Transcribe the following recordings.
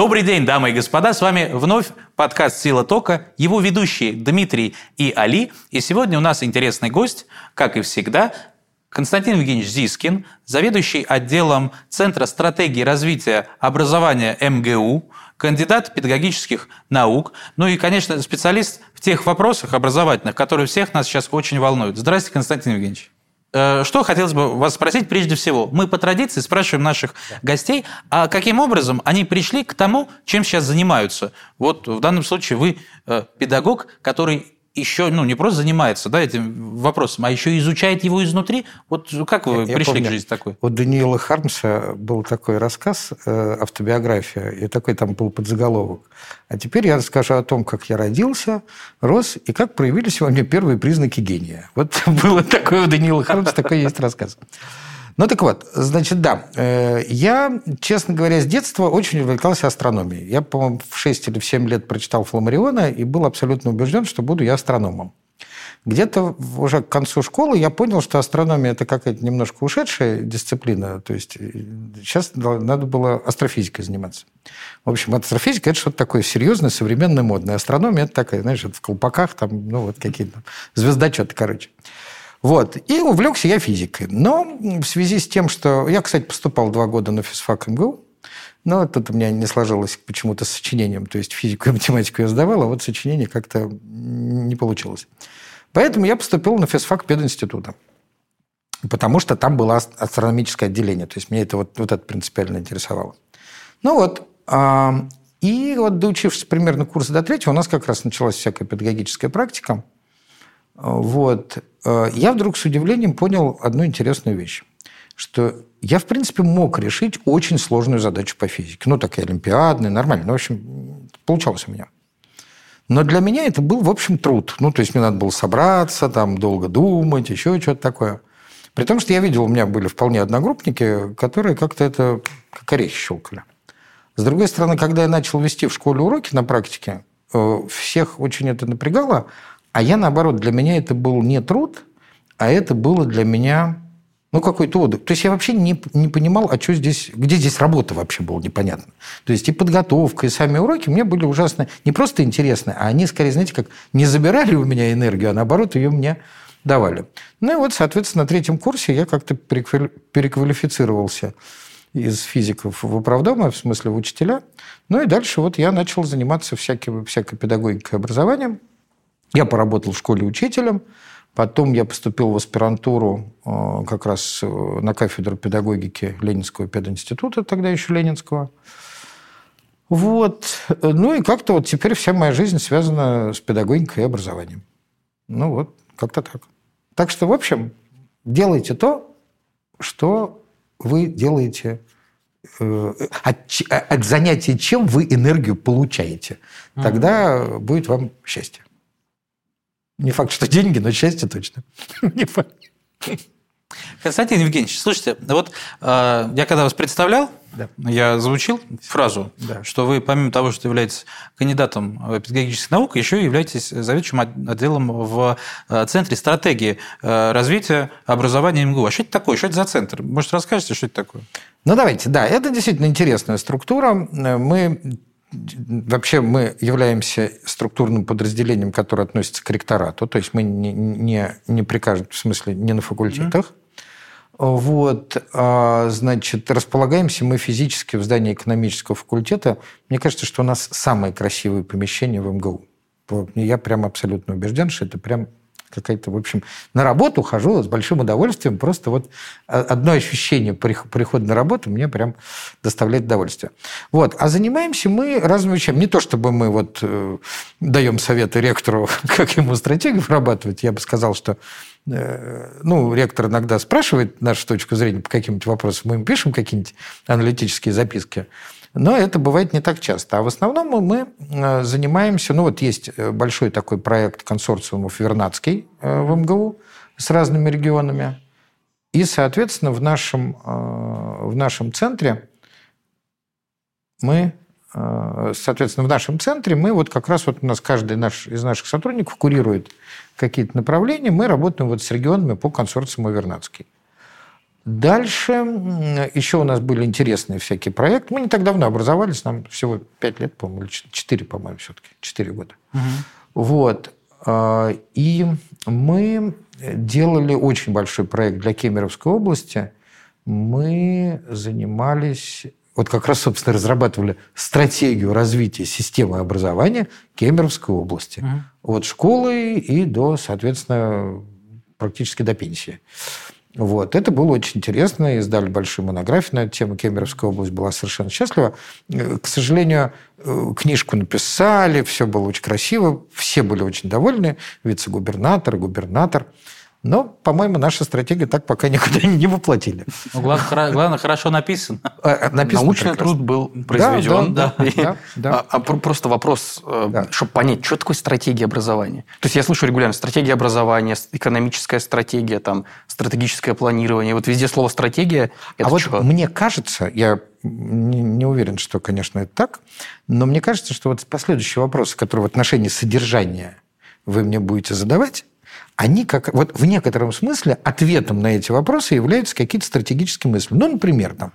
Добрый день, дамы и господа. С вами вновь подкаст «Сила тока», его ведущие Дмитрий и Али. И сегодня у нас интересный гость, как и всегда, Константин Евгеньевич Зискин, заведующий отделом Центра стратегии развития образования МГУ, кандидат педагогических наук, ну и, конечно, специалист в тех вопросах образовательных, которые всех нас сейчас очень волнуют. Здравствуйте, Константин Евгеньевич. Э, что хотелось бы вас спросить прежде всего? Мы по традиции спрашиваем наших да. гостей, а каким образом они пришли к тому, чем сейчас занимаются? Вот в данном случае вы э, педагог, который еще ну, не просто занимается да, этим вопросом, а еще изучает его изнутри. Вот как вы я, пришли я помню, к жизни такой? У Даниила Хармса был такой рассказ, э, автобиография, и такой там был подзаголовок. А теперь я расскажу о том, как я родился, рос, и как проявились во мне первые признаки гения. Вот было такое у Даниила Хармса, такой есть рассказ. Ну так вот, значит, да, э, я, честно говоря, с детства очень увлекался астрономией. Я, по-моему, в 6 или в 7 лет прочитал Фламариона и был абсолютно убежден, что буду я астрономом. Где-то уже к концу школы я понял, что астрономия – это какая-то немножко ушедшая дисциплина. То есть э, сейчас надо было астрофизикой заниматься. В общем, астрофизика – это что-то такое серьезное, современное, модное. Астрономия – это такая, знаешь, в колпаках, там, ну, вот какие-то звездочеты, короче. Вот. И увлекся я физикой. Но в связи с тем, что... Я, кстати, поступал два года на физфак МГУ, но тут у меня не сложилось почему-то с сочинением. То есть физику и математику я сдавал, а вот сочинение как-то не получилось. Поэтому я поступил на физфак пединститута. Потому что там было астрономическое отделение. То есть мне это вот, вот это принципиально интересовало. Ну вот. А, и вот доучившись примерно курса до третьего, у нас как раз началась всякая педагогическая практика. Вот. Э, я вдруг с удивлением понял одну интересную вещь, что я, в принципе, мог решить очень сложную задачу по физике. Ну, такая олимпиадная, нормально. Ну, в общем, получалось у меня. Но для меня это был, в общем, труд. Ну, то есть мне надо было собраться, там, долго думать, еще что-то такое. При том, что я видел, у меня были вполне одногруппники, которые как-то это как орехи щелкали. С другой стороны, когда я начал вести в школе уроки на практике, э, всех очень это напрягало, а я, наоборот, для меня это был не труд, а это было для меня ну, какой-то отдых. То есть я вообще не, не понимал, а что здесь, где здесь работа вообще было непонятно. То есть и подготовка, и сами уроки мне были ужасно не просто интересны, а они, скорее, знаете, как не забирали у меня энергию, а наоборот ее мне давали. Ну и вот, соответственно, на третьем курсе я как-то переквалифицировался из физиков в управдома, в смысле в учителя. Ну и дальше вот я начал заниматься всякой, всякой педагогикой образованием. Я поработал в школе учителем, потом я поступил в аспирантуру э, как раз э, на кафедру педагогики Ленинского пединститута, тогда еще Ленинского. Вот. Ну и как-то вот теперь вся моя жизнь связана с педагогикой и образованием. Ну вот, как-то так. Так что, в общем, делайте то, что вы делаете э, от, от занятия, чем вы энергию получаете. Тогда mm-hmm. будет вам счастье. Не факт, что деньги, но счастье точно. Не факт. Константин Евгеньевич, слушайте, вот э, я когда вас представлял, да. я звучил фразу, да. что вы помимо того, что являетесь кандидатом педагогических наук, еще и являетесь заведующим отделом в э, Центре стратегии э, развития образования МГУ. А что это такое? Что это за центр? Может, расскажете, что это такое? Ну, давайте. Да, это действительно интересная структура. Мы Вообще мы являемся структурным подразделением, которое относится к ректорату, то есть мы не, не, не при каждом, в смысле, не на факультетах. Mm-hmm. Вот, а, значит, располагаемся мы физически в здании экономического факультета. Мне кажется, что у нас самое красивое помещение в МГУ. Я прям абсолютно убежден, что это прям какая-то, в общем, на работу хожу с большим удовольствием. Просто вот одно ощущение прихода на работу мне прям доставляет удовольствие. Вот. А занимаемся мы разными вещами. Не то, чтобы мы вот э, даем советы ректору, как ему стратегию вырабатывать. Я бы сказал, что э, ну, ректор иногда спрашивает нашу точку зрения по каким-нибудь вопросам, мы им пишем какие-нибудь аналитические записки. Но это бывает не так часто. А в основном мы э, занимаемся... Ну, вот есть э, большой такой проект консорциумов Вернадский э, в МГУ с разными регионами. И, соответственно, в нашем, в нашем центре мы соответственно, в нашем центре мы вот как раз вот у нас каждый наш, из наших сотрудников курирует какие-то направления, мы работаем вот с регионами по консорциуму Вернадский. Дальше еще у нас были интересные всякие проекты. Мы не так давно образовались, нам всего 5 лет, по-моему, или 4, по-моему, все-таки, 4 года. Угу. Вот. А, и мы делали очень большой проект для Кемеровской области. Мы занимались вот как раз, собственно, разрабатывали стратегию развития системы образования Кемеровской области. Угу. От школы и до, соответственно, практически до пенсии. Вот. Это было очень интересно. Издали большую монографию на эту тему. Кемеровская область была совершенно счастлива. К сожалению, э, книжку написали, все было очень красиво, все были очень довольны. Вице-губернатор, губернатор. Но, по-моему, наша стратегия так пока никуда не воплотили. Ну, главное, главное, хорошо написано. А, а, написано Научный прекрасно. труд был произведен. Да, да, да, да, А, а просто вопрос, э, да. чтобы понять, что такое стратегия образования. То есть я слышу регулярно стратегия образования, экономическая стратегия, там, стратегическое планирование. Вот везде слово стратегия. а вот что? мне кажется, я не, не уверен, что, конечно, это так, но мне кажется, что вот последующие вопросы, которые в отношении содержания вы мне будете задавать, они как вот в некотором смысле ответом на эти вопросы являются какие-то стратегические мысли. Ну, например, там,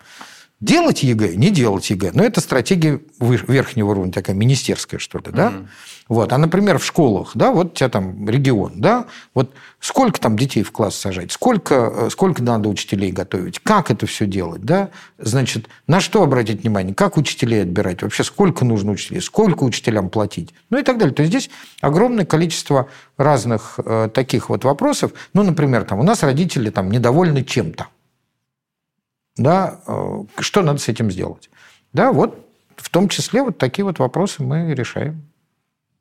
делать ЕГЭ, не делать ЕГЭ. Но это стратегия верхнего уровня, такая министерская, что ли, да? Mm-hmm. Вот. А, например, в школах, да, вот у тебя там регион, да, вот сколько там детей в класс сажать, сколько, э, сколько надо учителей готовить, как это все делать, да, значит, на что обратить внимание, как учителей отбирать, вообще сколько нужно учителей, сколько учителям платить, ну и так далее. То есть здесь огромное количество разных э, таких вот вопросов. Ну, например, там у нас родители там недовольны чем-то, да, э, что надо с этим сделать? Да, вот в том числе вот такие вот вопросы мы решаем.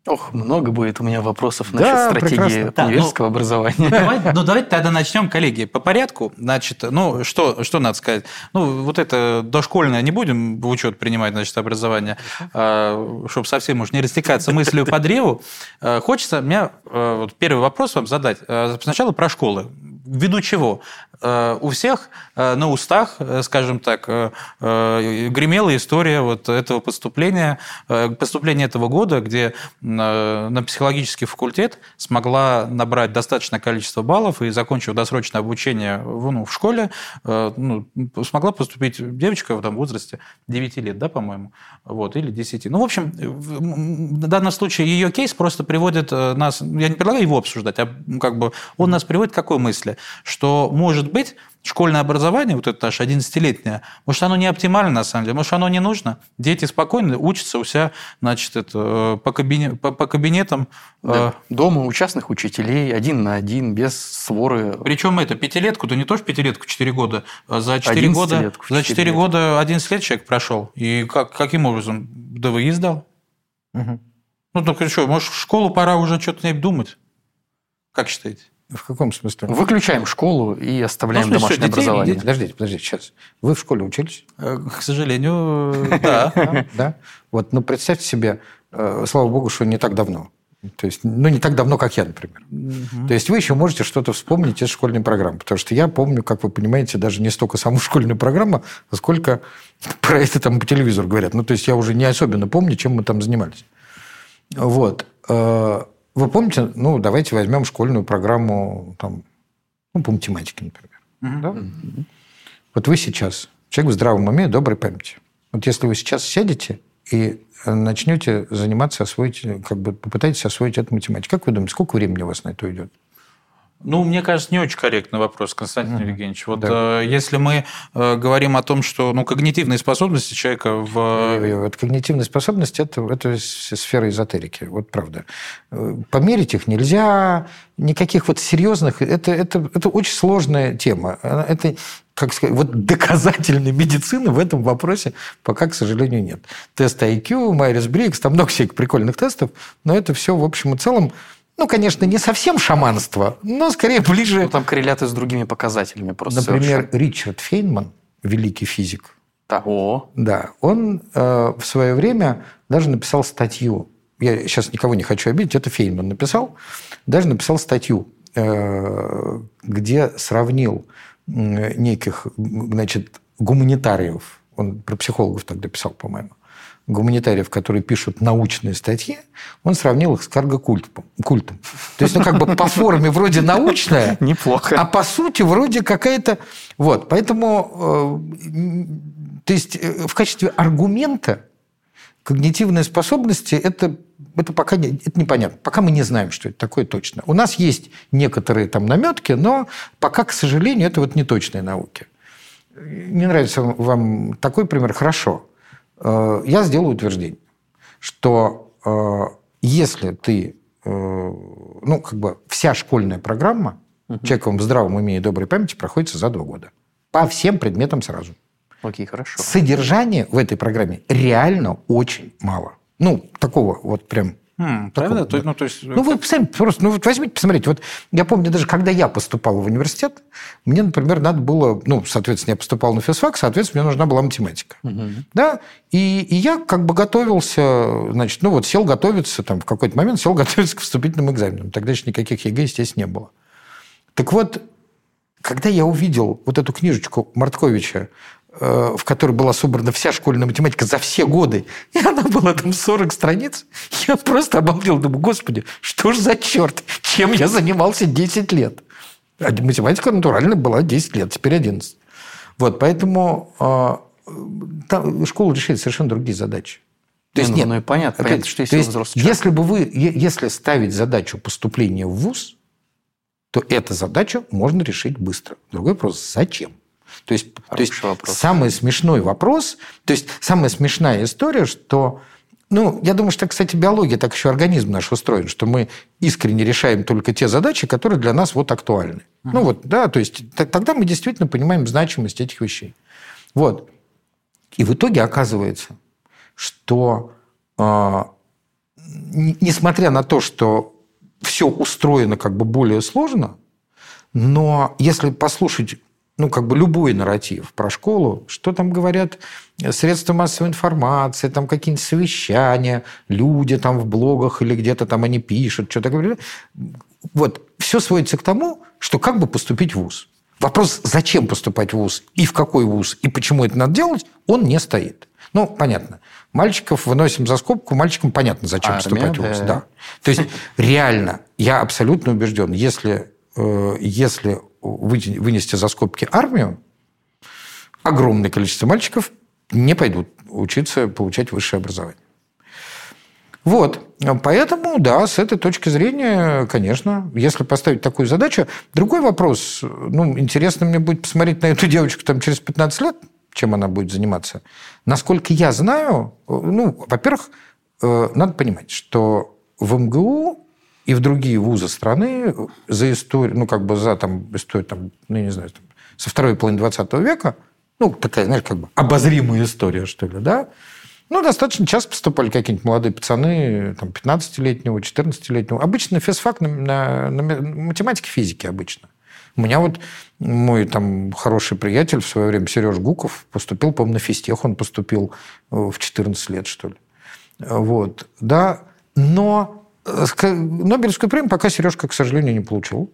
Ох, много будет у меня вопросов насчет да, стратегии прекрасно. университетского да, ну, образования. Давай, ну, давайте тогда начнем, коллеги, по порядку. Значит, ну, что, что надо сказать? Ну, вот это дошкольное не будем в учет принимать, значит, образование, а, чтобы совсем уж не растекаться мыслью по древу. А, хочется мне вот первый вопрос вам задать. А, сначала про школы ввиду чего? Э, у всех э, на устах, э, скажем так, гремела история вот этого поступления, поступления этого года, где на психологический факультет смогла набрать достаточное количество баллов и, закончив досрочное обучение ну, в школе, ну, смогла поступить девочка в этом возрасте 9 лет, да, по-моему, вот, или 10. Ну, в общем, в данном случае ее кейс просто приводит нас, я не предлагаю его обсуждать, а как бы он нас приводит к какой мысли? что, может быть, школьное образование, вот это наше 11-летнее, может, оно не оптимально на самом деле, может, оно не нужно. Дети спокойно учатся у себя, значит, это, по, кабинет, по, по кабинетам. Да. Э... Дома у частных учителей, один на один, без своры. Причем это пятилетку, то не то, что пятилетку 4 года, а за 4 года, за 4 лет. года 11 лет человек прошел. И как, каким образом? ДВИ сдал. Угу. Ну, так что, может, в школу пора уже что-то думать? Как считаете? В каком смысле? Выключаем школу и оставляем ну, домашнее детей, образование. Детей, подождите, подождите, сейчас. Вы в школе учились? Э, к сожалению, да. Да? Вот, ну, представьте себе, э, слава богу, что не так давно. То есть, ну, не так давно, как я, например. Угу. То есть, вы еще можете что-то вспомнить из школьной программы. Потому что я помню, как вы понимаете, даже не столько саму школьную программу, а сколько про это там по телевизору говорят. Ну, то есть, я уже не особенно помню, чем мы там занимались. Вот. Э, вы помните, ну, давайте возьмем школьную программу там, ну, по математике, например. Угу. Да? Угу. Вот вы сейчас, человек в здравом уме, доброй памяти. Вот если вы сейчас сядете и начнете заниматься, освоить, как бы попытаетесь освоить эту математику, как вы думаете, сколько времени у вас на это уйдет? Ну, мне кажется, не очень корректный вопрос, Константин mm-hmm. Евгеньевич. Вот да. э, если мы э, говорим о том, что ну, когнитивные способности человека в... Вот когнитивные способности это, – это сфера эзотерики, вот правда. Э, померить их нельзя, никаких вот серьезных... Это, это, это очень сложная тема. Это как сказать, вот доказательной медицины в этом вопросе пока, к сожалению, нет. Тест IQ, Майрис Брикс, там много всяких прикольных тестов, но это все, в общем и целом, ну, конечно, не совсем шаманство, но скорее ближе... Ну, там корреляты с другими показателями просто. Например, совершенно. Ричард Фейнман, великий физик. Да. О. Да, он э, в свое время даже написал статью. Я сейчас никого не хочу обидеть, это Фейнман написал. Даже написал статью, э, где сравнил неких, значит, гуманитариев. Он про психологов тогда писал, по-моему гуманитариев, которые пишут научные статьи, он сравнил их с карго-культом. Культом. То есть, ну, как бы по форме вроде научная, Неплохо. а по сути вроде какая-то... Вот, поэтому, э, то есть, э, в качестве аргумента когнитивные способности это, это пока не, это непонятно. Пока мы не знаем, что это такое точно. У нас есть некоторые там наметки, но пока, к сожалению, это вот не точные науки. Не нравится вам такой пример? Хорошо. Э, я сделаю утверждение, что э, если ты, э, ну, как бы вся школьная программа угу. человеком в здравом уме и доброй памяти проходится за два года. По всем предметам сразу. Окей, хорошо. Содержания в этой программе реально очень мало. Ну, такого вот прям Хм, правда? То, ну, то есть... ну, вы сами просто, ну, вот возьмите, посмотрите. Вот я помню, даже когда я поступал в университет, мне, например, надо было, ну, соответственно, я поступал на физфак, соответственно, мне нужна была математика. Угу. Да? И, и я как бы готовился, значит, ну, вот сел готовиться, там, в какой-то момент сел готовиться к вступительным экзаменам. Тогда еще никаких ЕГЭ, естественно, не было. Так вот, когда я увидел вот эту книжечку Мартковича Э, в которой была собрана вся школьная математика за все годы, и она была там 40 страниц, я просто обалдел, думаю, господи, что ж за черт, чем я занимался 10 лет? А математика натурально была 10 лет, теперь 11. Вот, поэтому э, там, школа решает совершенно другие задачи. То есть, ну, нет, ну и понятно, опять, понятно что если есть, если бы вы, если ставить задачу поступления в ВУЗ, то эту задачу можно решить быстро. Другой вопрос, зачем? То есть, то есть вопрос. самый смешной вопрос, то есть самая смешная история, что ну, я думаю, что, кстати, биология, так еще организм наш устроен, что мы искренне решаем только те задачи, которые для нас вот актуальны. Uh-huh. Ну вот, да, то есть тогда мы действительно понимаем значимость этих вещей. Вот. И в итоге оказывается, что э, несмотря на то, что все устроено как бы более сложно, но если послушать ну, как бы любой нарратив про школу, что там говорят средства массовой информации, там какие-нибудь совещания, люди там в блогах или где-то там они пишут, что-то говорят. Вот, все сводится к тому, что как бы поступить в ВУЗ. Вопрос, зачем поступать в ВУЗ и в какой ВУЗ, и почему это надо делать, он не стоит. Ну, понятно. Мальчиков выносим за скобку, мальчикам понятно, зачем Армия, поступать в ВУЗ. Да. да. То есть, реально, я абсолютно убежден, если, э, если вынести за скобки армию, огромное количество мальчиков не пойдут учиться получать высшее образование. Вот. Поэтому, да, с этой точки зрения, конечно, если поставить такую задачу. Другой вопрос. Ну, интересно мне будет посмотреть на эту девочку там через 15 лет, чем она будет заниматься. Насколько я знаю, ну, во-первых, э, надо понимать, что в МГУ и в другие вузы страны за историю, ну, как бы за там, историю, там, ну, не знаю, там, со второй половины 20 века, ну, такая, знаешь, как бы обозримая история, что ли, да, ну, достаточно часто поступали какие-нибудь молодые пацаны, там, 15-летнего, 14-летнего. Обычно физфак на, на, на математике, физике обычно. У меня вот мой там хороший приятель в свое время, Сереж Гуков, поступил, по-моему, на физтех, он поступил э, в 14 лет, что ли. Вот, да, но Нобелевскую премию пока Сережка, к сожалению, не получил.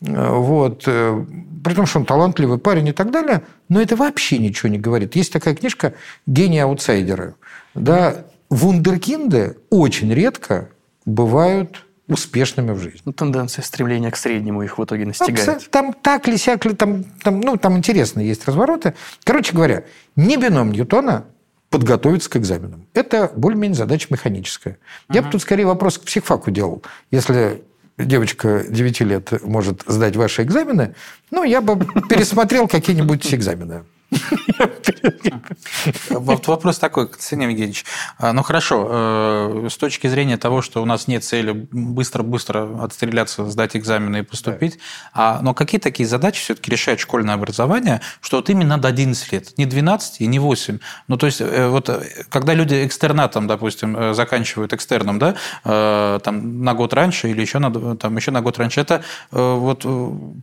Вот. Э, при том, что он талантливый парень и так далее, но это вообще ничего не говорит. Есть такая книжка «Гении аутсайдеры». Да, вундеркинды очень редко бывают успешными в жизни. Ну, тенденция стремления к среднему их в итоге настигает. Там так ли, сяк ли, там, там, ну, там интересно есть развороты. Короче говоря, не бином Ньютона подготовиться к экзаменам. Это более-менее задача механическая. Uh-huh. Я бы тут скорее вопрос к психфаку делал. Если девочка 9 лет может сдать ваши экзамены, ну, я бы пересмотрел какие-нибудь экзамены. Вот вопрос такой, Константин Евгеньевич. А, ну хорошо, э, с точки зрения того, что у нас нет цели быстро-быстро отстреляться, сдать экзамены и поступить, а, но какие такие задачи все-таки решает школьное образование, что вот именно до 11 лет, не 12 и не 8. Ну то есть э, вот э, когда люди экстернатом, допустим, заканчивают экстерном, да, там на год раньше или еще на, там, еще на год раньше, это вот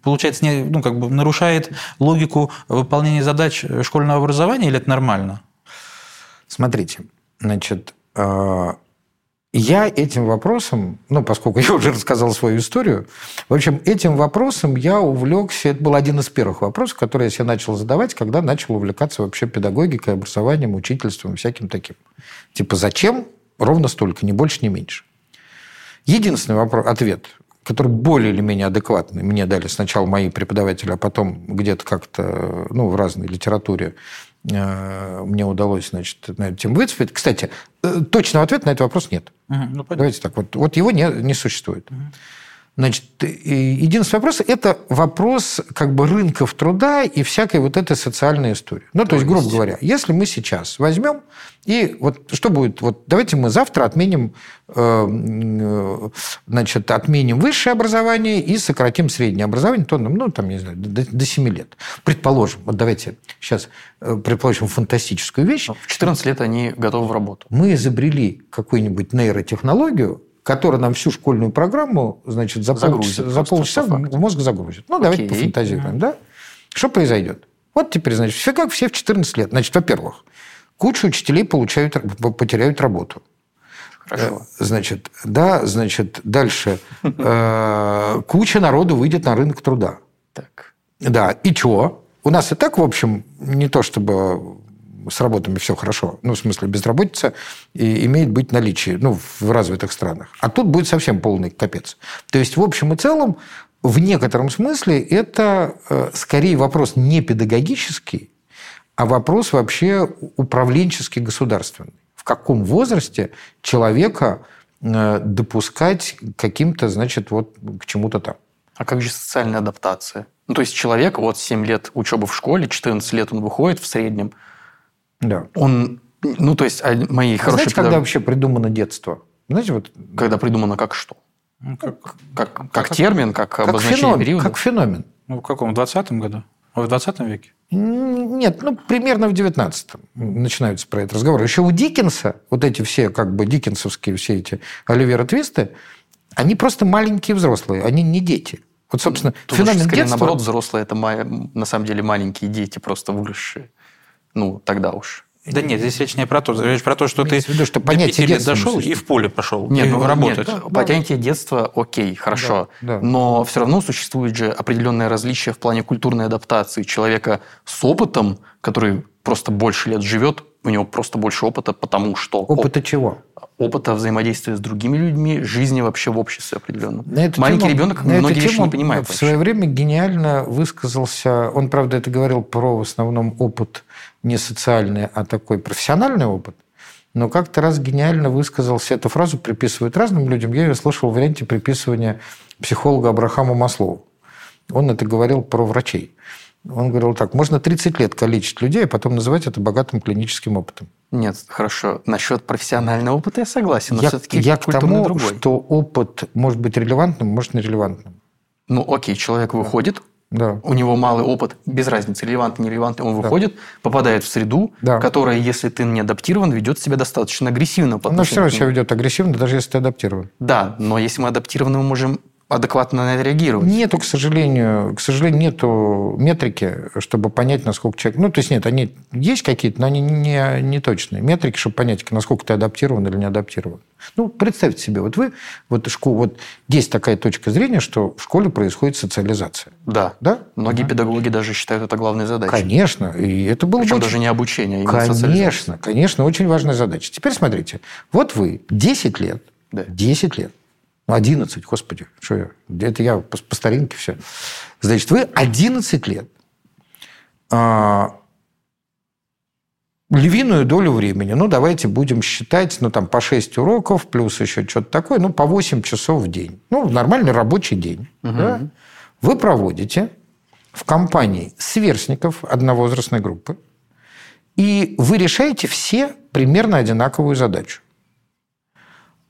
получается не, ну, как бы нарушает логику выполнения задач задач школьного образования или это нормально? Смотрите, значит, э, я этим вопросом, ну, поскольку я уже рассказал свою историю, в общем, этим вопросом я увлекся, это был один из первых вопросов, которые я себе начал задавать, когда начал увлекаться вообще педагогикой, образованием, учительством, всяким таким. Типа, зачем? Ровно столько, ни больше, ни меньше. Единственный вопрос, ответ, который более или менее адекватный, мне дали сначала мои преподаватели, а потом где-то как-то ну, в разной литературе э, мне удалось значит, на эту тему выцепить. Кстати, э, точного ответа на этот вопрос нет. Угу, ну, Давайте так, вот, вот его не, не существует. Угу. Значит, единственный вопрос – это вопрос как бы рынков труда и всякой вот этой социальной истории. Ну, то, то есть, грубо есть... говоря, если мы сейчас возьмем и вот что будет? Вот давайте мы завтра отменим, э, значит, отменим высшее образование и сократим среднее образование, то, ну, там, не знаю, до, до 7 лет. Предположим, вот давайте сейчас э, предположим фантастическую вещь. В 14 лет они готовы в работу. Мы изобрели какую-нибудь нейротехнологию, который нам всю школьную программу, значит, за, загрузит, полчаса, за полчаса в мозг загрузит. Ну, давайте Окей. пофантазируем, да? Что произойдет? Вот теперь, значит, все как все в 14 лет. Значит, во-первых, куча учителей получают, потеряют работу. Хорошо. Э, значит, да, значит, дальше. Э, куча народу выйдет на рынок труда. Так. Да, и чего? У нас и так, в общем, не то чтобы с работами все хорошо. Ну, в смысле, безработица и имеет быть наличие ну, в развитых странах. А тут будет совсем полный капец. То есть, в общем и целом, в некотором смысле это э, скорее вопрос не педагогический, а вопрос вообще управленческий государственный. В каком возрасте человека э, допускать каким-то, значит, вот к чему-то там. А как же социальная адаптация? Ну, то есть человек, вот 7 лет учебы в школе, 14 лет он выходит в среднем, да. Он, ну, то есть, а мои а хорошие... Знаете, когда вообще придумано детство? Знаете, вот... Когда придумано как что? Ну, как, как, как, как термин, как, как обозначение феномен, периода? Как феномен. Ну, в каком? В 20 году? В 20 веке? Нет, ну, примерно в 19-м начинаются про это разговоры. Еще у Диккенса, вот эти все, как бы, диккенсовские все эти Оливера Твисты, они просто маленькие взрослые, они не дети. Вот, собственно, Тут феномен скорее, детства... наоборот, взрослые – это на самом деле маленькие дети, просто выросшие ну, тогда уж. Да нет, здесь речь не про то. Речь про то, что ты виду, что понятие лет дошел и в поле пошел. Нет, ну, работать. Нет, да, понятие детства окей, хорошо. Да, да. Но все равно существует же определенное различие в плане культурной адаптации человека с опытом, который просто больше лет живет, у него просто больше опыта, потому что... Опыта оп- чего? Опыта взаимодействия с другими людьми, жизни вообще в обществе определенно. Маленький тему, ребенок на многие вещи не понимает. В вообще. свое время гениально высказался, он, правда, это говорил про в основном опыт не социальный, а такой профессиональный опыт, но как-то раз гениально высказался, эту фразу приписывают разным людям, я ее слышал в варианте приписывания психолога Абрахама Маслову. Он это говорил про врачей. Он говорил так, можно 30 лет калечить людей, а потом называть это богатым клиническим опытом. Нет, хорошо. Насчет профессионального опыта я согласен, но я, все-таки я к тому, другой. что опыт может быть релевантным, может нерелевантным. Ну, окей, человек выходит, да. У него малый опыт, без разницы, релевантный, нерелевантный, он выходит, да. попадает в среду, да. которая, если ты не адаптирован, ведет себя достаточно агрессивно. Но все равно себя ведет агрессивно, даже если ты адаптирован. Да, но если мы адаптированы, мы можем адекватно на это реагировать? Нету, к сожалению, к сожалению, нету метрики, чтобы понять, насколько человек... Ну, то есть нет, они есть какие-то, но они не, не точные. Метрики, чтобы понять, насколько ты адаптирован или не адаптирован. Ну, представьте себе, вот вы, вот, школ, вот есть такая точка зрения, что в школе происходит социализация. Да. Да? Многие да. педагоги даже считают это главной задачей. Конечно. И это было Причем бы... даже не обучение, а Конечно, конечно, очень важная задача. Теперь смотрите. Вот вы 10 лет, да. 10 лет 11, господи, что я? Это я по, по старинке все. Значит, вы 11 лет а, львиную долю времени, ну, давайте будем считать, ну, там, по 6 уроков, плюс еще что-то такое, ну, по 8 часов в день. Ну, нормальный рабочий день. Угу. Да? Вы проводите в компании сверстников одновозрастной группы, и вы решаете все примерно одинаковую задачу.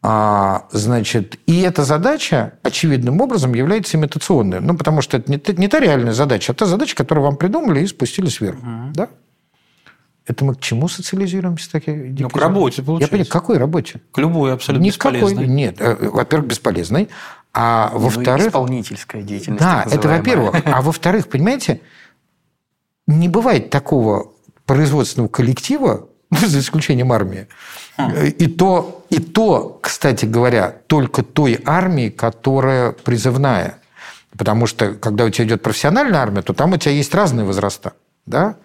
А, значит, и эта задача очевидным образом является имитационной. Ну, потому что это не, не та реальная задача, а та задача, которую вам придумали и спустили сверху. Угу. Да? Это мы к чему социализируемся? Такие ну, к работе, получается. Я понимаю, к какой работе? К любой, абсолютно Никакой. бесполезной. Нет, э, во-первых, бесполезной. А ну, во-вторых... исполнительская деятельность. Да, это во-первых. А во-вторых, понимаете, не бывает такого производственного коллектива, за исключением армии. И то, и то, кстати говоря, только той армии, которая призывная. Потому что, когда у тебя идет профессиональная армия, то там у тебя есть разные возраста. Да?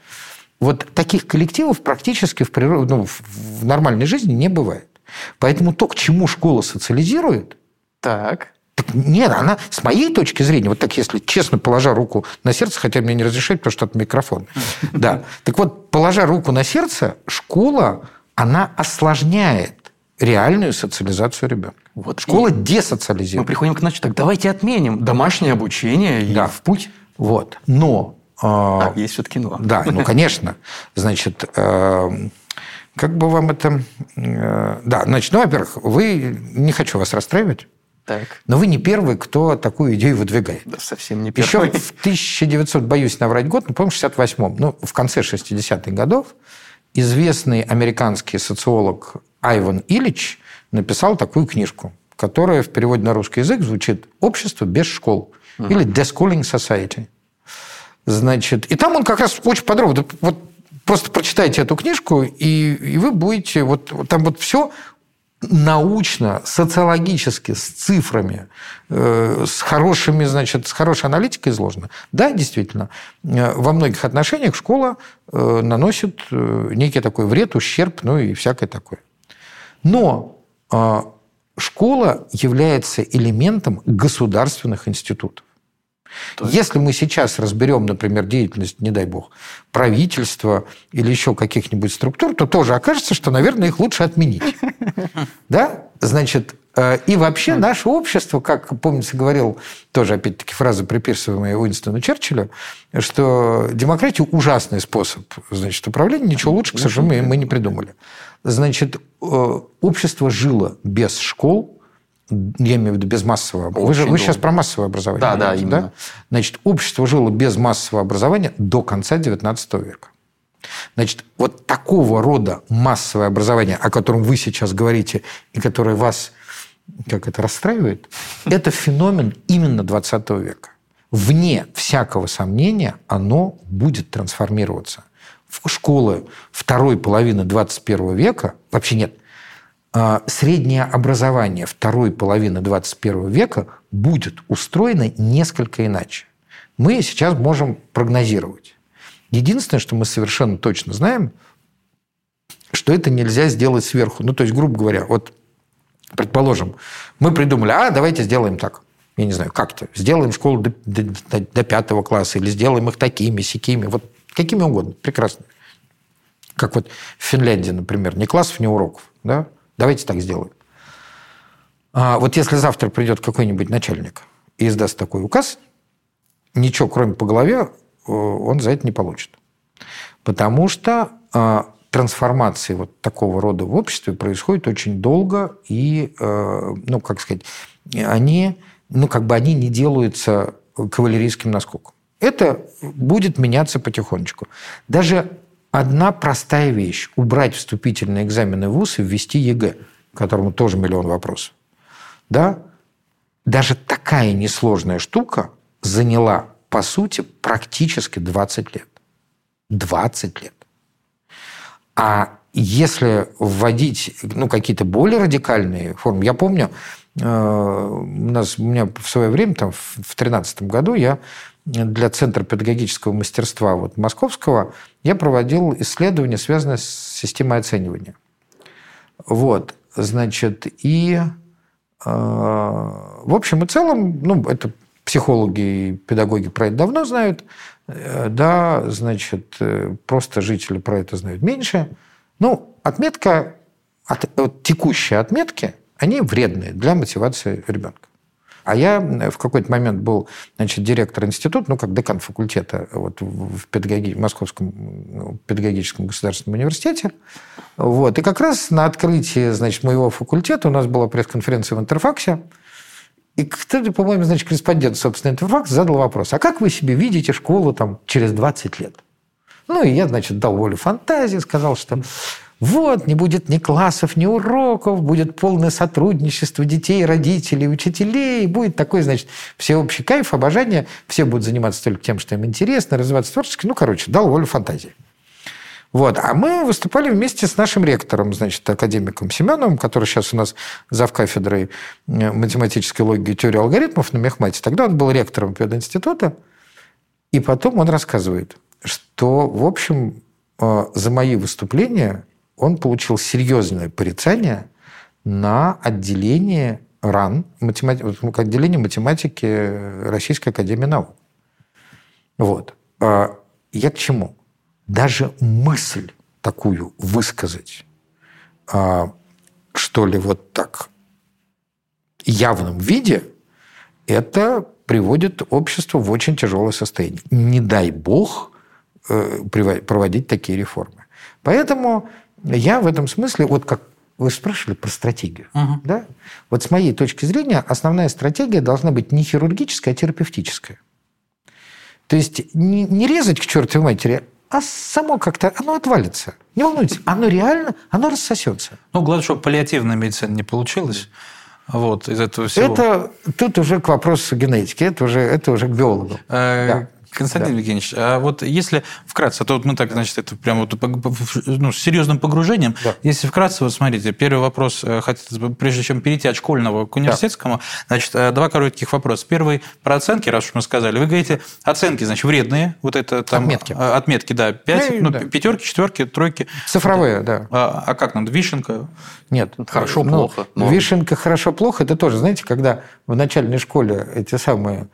Вот таких коллективов практически в, природ... ну, в нормальной жизни не бывает. Поэтому то, к чему школа социализирует, так. Так нет, она с моей точки зрения, вот так если честно положа руку на сердце, хотя мне не разрешают, потому что это микрофон. Да. Так вот, положа руку на сердце, школа, она осложняет реальную социализацию ребенка. Вот школа и десоциализирует. Мы приходим к значит, так давайте отменим домашнее обучение и да. в путь. Вот. Но... А, есть все-таки но. Да, ну, конечно. Значит, э, как бы вам это... Э, да, значит, ну, во-первых, вы... Не хочу вас расстраивать. Так. Но вы не первый, кто такую идею выдвигает. Да, совсем не первый. Еще в 1900, боюсь наврать год, но, по-моему, 68-м, ну, в конце 60-х годов, известный американский социолог Айван Ильич написал такую книжку, которая в переводе на русский язык звучит «Общество без школ» угу. или «Deschooling Society». Значит, и там он как раз очень подробно, вот просто прочитайте эту книжку, и, и вы будете, вот там вот все научно, социологически, с цифрами, э, с хорошими, значит, с хорошей аналитикой изложено. Да, действительно, э, во многих отношениях школа э, наносит некий такой вред, ущерб, ну и всякое такое. Но школа является элементом государственных институтов. Есть... Если мы сейчас разберем, например, деятельность, не дай бог, правительства или еще каких-нибудь структур, то тоже окажется, что, наверное, их лучше отменить. Да? Значит, э, и вообще наше общество, как, помнится, говорил тоже, опять-таки, фраза, приписываемая Уинстону Черчиллю, что демократия – ужасный способ значит, управления, ничего лучше, к сожалению, мы не придумали. Значит, э, общество жило без школ, я имею в виду без массового образования. Вы, же, вы сейчас про массовое образование. Да, да, именно. Да? Значит, общество жило без массового образования до конца XIX века. Значит, вот такого рода массовое образование, о котором вы сейчас говорите, и которое вас как это расстраивает, это феномен именно 20 века. Вне всякого сомнения оно будет трансформироваться. В школы второй половины 21 века вообще нет. А, среднее образование второй половины 21 века будет устроено несколько иначе. Мы сейчас можем прогнозировать. Единственное, что мы совершенно точно знаем, что это нельзя сделать сверху. Ну, то есть, грубо говоря, вот, предположим, мы придумали, а, давайте сделаем так. Я не знаю, как-то. Сделаем школу до, до, до пятого класса или сделаем их такими, сякими, вот какими угодно. Прекрасно. Как вот в Финляндии, например, ни классов, ни уроков. Да? Давайте так сделаем. А вот если завтра придет какой-нибудь начальник и издаст такой указ, ничего, кроме по голове, э, он за это не получит. Потому что э, трансформации вот такого рода в обществе происходит очень долго, и, э, ну, как сказать, они, ну, как бы они не делаются кавалерийским наскоком. Это будет меняться потихонечку. Даже одна простая вещь – убрать вступительные экзамены в ВУЗ и ввести ЕГЭ, которому тоже миллион вопросов. Да? Даже такая несложная штука заняла, по сути, практически 20 лет. 20 лет. А если вводить ну, какие-то более радикальные формы, я помню, э, у нас у меня в свое время, там, в 2013 году, я для Центра педагогического мастерства вот, Московского я проводил исследования, связанные с системой оценивания. Вот, значит, и э, в общем и целом, ну, это психологи и педагоги про это давно знают, э, да, значит, э, просто жители про это знают меньше. Ну, отметка, от, от, текущие отметки, они вредные для мотивации ребенка. А я в какой-то момент был значит, директор института, ну, как декан факультета вот, в педагоги... Московском ну, педагогическом государственном университете. Вот. И как раз на открытии значит, моего факультета у нас была пресс-конференция в Интерфаксе. И кто-то, по-моему, значит, корреспондент, собственно, Интерфакс задал вопрос, а как вы себе видите школу там, через 20 лет? Ну, и я, значит, дал волю фантазии, сказал, что вот, не будет ни классов, ни уроков, будет полное сотрудничество детей, родителей, учителей, будет такой, значит, всеобщий кайф, обожание, все будут заниматься только тем, что им интересно, развиваться творчески. Ну, короче, дал волю фантазии. Вот. А мы выступали вместе с нашим ректором, значит, академиком Семеновым, который сейчас у нас зав кафедрой э, математической логики и теории алгоритмов на Мехмате. Тогда он был ректором пединститута. И потом он рассказывает, что, в общем, э, за мои выступления он получил серьезное порицание на отделение РАН, отделение математики Российской Академии Наук. Вот. А я к чему? Даже мысль такую высказать, а, что ли, вот так явном виде, это приводит общество в очень тяжелое состояние. Не дай бог э, проводить такие реформы. Поэтому я в этом смысле, вот как вы спрашивали про стратегию. Угу. Да? Вот с моей точки зрения основная стратегия должна быть не хирургическая, а терапевтическая. То есть не, не резать к чертовой матери, а само как-то, оно отвалится. Не волнуйтесь, оно реально, оно рассосется. Ну, главное, чтобы паллиативная медицина не получилась. Вот, из этого всего. Это тут уже к вопросу генетики, это уже, это уже к биологу. Э, да. Константин да. Евгеньевич, а вот если вкратце, а то вот мы так, значит, это прямо вот, ну, с серьезным погружением, да. если вкратце, вот смотрите, первый вопрос, э, прежде чем перейти от школьного к университетскому, да. значит, э, два коротких вопроса. Первый про оценки, раз уж мы сказали. Вы говорите, оценки, значит, вредные, вот это там... Отметки. Э, отметки, да, пять, ну, ну да. пятерки, четверки, тройки. Цифровые, да. А, а как надо, вишенка? Нет. Хорошо, ну, плохо. Но... Вишенка, хорошо, плохо, это тоже, знаете, когда в начальной школе эти самые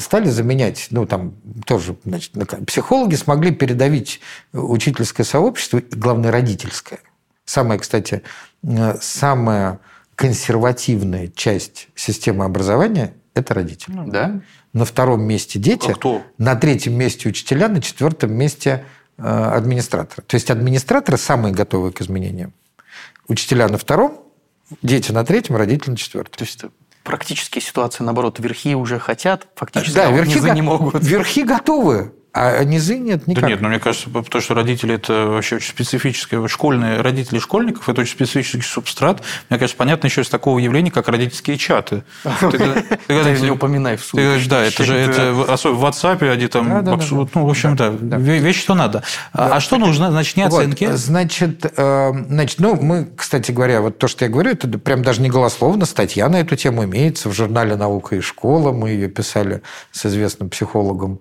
стали заменять, ну, там тоже, значит, психологи смогли передавить учительское сообщество, и, главное, родительское. Самая, кстати, э, самая консервативная часть системы образования – это родители. Ну, да? На втором месте дети, а кто? на третьем месте учителя, на четвертом месте э, администраторы. То есть администраторы самые готовые к изменениям. Учителя на втором, дети на третьем, родители на четвертом. То есть практические ситуации, наоборот, верхи уже хотят, фактически, да, а верхи низы не могут. Верхи готовы. А низы нет никак. Да нет, ну мне кажется, потому что родители это вообще очень специфическое, школьные родители школьников это очень специфический субстрат. Мне кажется, понятно еще из такого явления, как родительские чаты. Ты не упоминай в суде. Да, это же это особенно в WhatsApp они там, ну в общем да, вещь что надо. А, а что нужно? Значит, не оценки. Значит, э, значит, ну мы, кстати говоря, вот то, что я говорю, это прям даже не голословно, статья на эту тему имеется в журнале «Наука и школа». Мы ее писали с известным психологом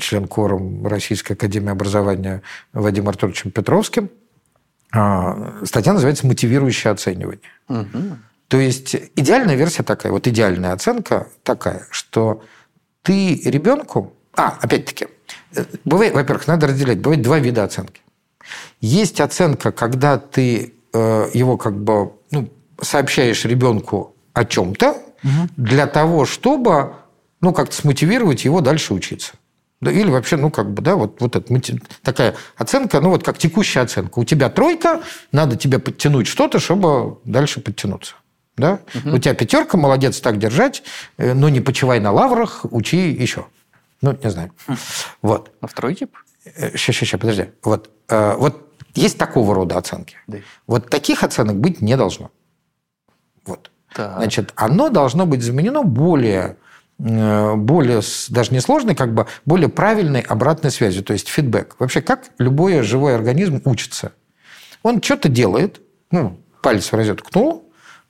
член кором Российской Академии Образования Вадимом Артуровичем Петровским. А, статья называется «Мотивирующее оценивание». Угу. То есть идеальная версия такая, вот идеальная оценка такая, что ты ребенку... А, опять-таки, э, бывает, во-первых, надо разделять. Бывает два вида оценки. Есть оценка, когда ты э, его как бы ну, сообщаешь ребенку о чем-то угу. для того, чтобы ну, как-то смотивировать его дальше учиться. Или вообще, ну, как бы, да, вот, вот это, такая оценка, ну, вот как текущая оценка. У тебя тройка, надо тебе подтянуть что-то, чтобы дальше подтянуться. Да? Угу. У тебя пятерка, молодец, так держать, э, но не почивай на лаврах, учи еще. Ну, не знаю. Вот. А второй тип? Сейчас, сейчас, сейчас, подожди. Вот, э, вот есть такого рода оценки. Да. Вот таких оценок быть не должно. Вот. Так. Значит, оно должно быть заменено более Э, более, даже не сложной, как бы более правильной обратной связью, то есть фидбэк. Вообще, как любой живой организм учится? Он что-то делает, ну, палец в розетку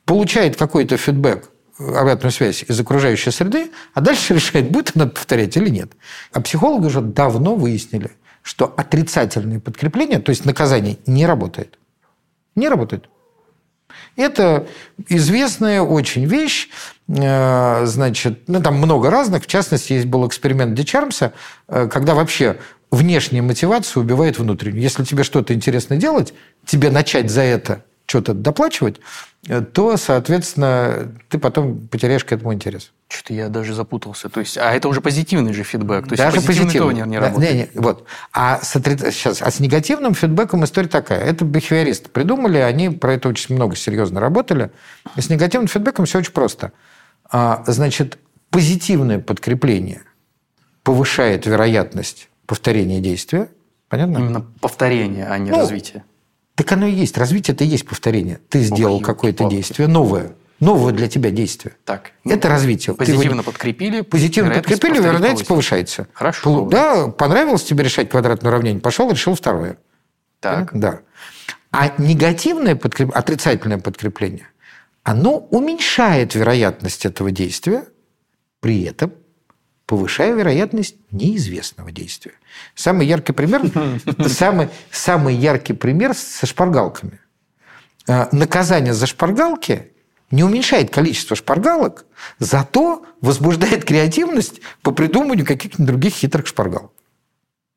получает какой-то фидбэк, обратную связь из окружающей среды, а дальше решает, будет она повторять или нет. А психологи уже давно выяснили, что отрицательное подкрепление, то есть наказание, не работает. Не работает. Это известная очень вещь. Э, значит, ну, там много разных. В частности, есть был эксперимент Дичармса, э, когда вообще внешняя мотивация убивает внутреннюю. Если тебе что-то интересно делать, тебе начать за это что-то доплачивать, э, то, соответственно, ты потом потеряешь к этому интерес. Что-то я даже запутался. То есть, а это уже позитивный же фидбэк. То есть, даже позитивный, не, не работает. Не, не, вот. А с, сейчас, а с негативным фидбэком история такая. Это бихевиористы придумали, они про это очень много серьезно работали. И с негативным фидбэком все очень просто. А, значит, позитивное подкрепление повышает вероятность повторения действия. Понятно? Именно повторение, а не ну, развитие. Так оно и есть. Развитие это и есть повторение. Ты сделал какое-то действие новое. Новое для тебя действие. Так. Это развитие. Позитивно Ты, подкрепили. Позитивно подкрепили, вероятность повышается. Хорошо. Да, понравилось тебе решать квадратное уравнение, пошел, решил второе. Так. Да. А негативное подкрепление, отрицательное подкрепление, оно уменьшает вероятность этого действия, при этом повышая вероятность неизвестного действия. Самый яркий пример, самый, самый яркий пример со шпаргалками. А, наказание за шпаргалки не уменьшает количество шпаргалок, зато возбуждает креативность по придумыванию каких-нибудь других хитрых шпаргалок.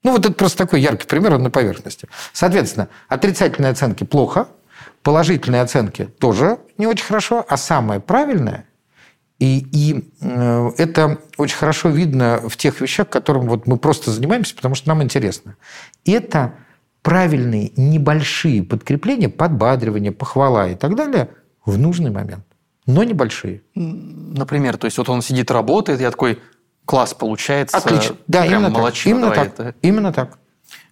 Ну, вот это просто такой яркий пример на поверхности. Соответственно, отрицательные оценки плохо, положительные оценки тоже не очень хорошо, а самое правильное и, и э, это очень хорошо видно в тех вещах, которым вот мы просто занимаемся, потому что нам интересно. Это правильные небольшие подкрепления, подбадривание, похвала и так далее в нужный момент, но небольшие. Например, то есть вот он сидит, работает, я такой, класс получается. Отлично. Да, именно так. Именно так. это. Именно так.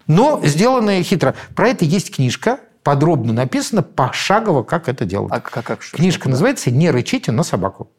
Но сделанное хитро. Про это есть книжка, подробно написано, пошагово, как это делать. А как, как что- Книжка что- называется «Не рычите на собаку».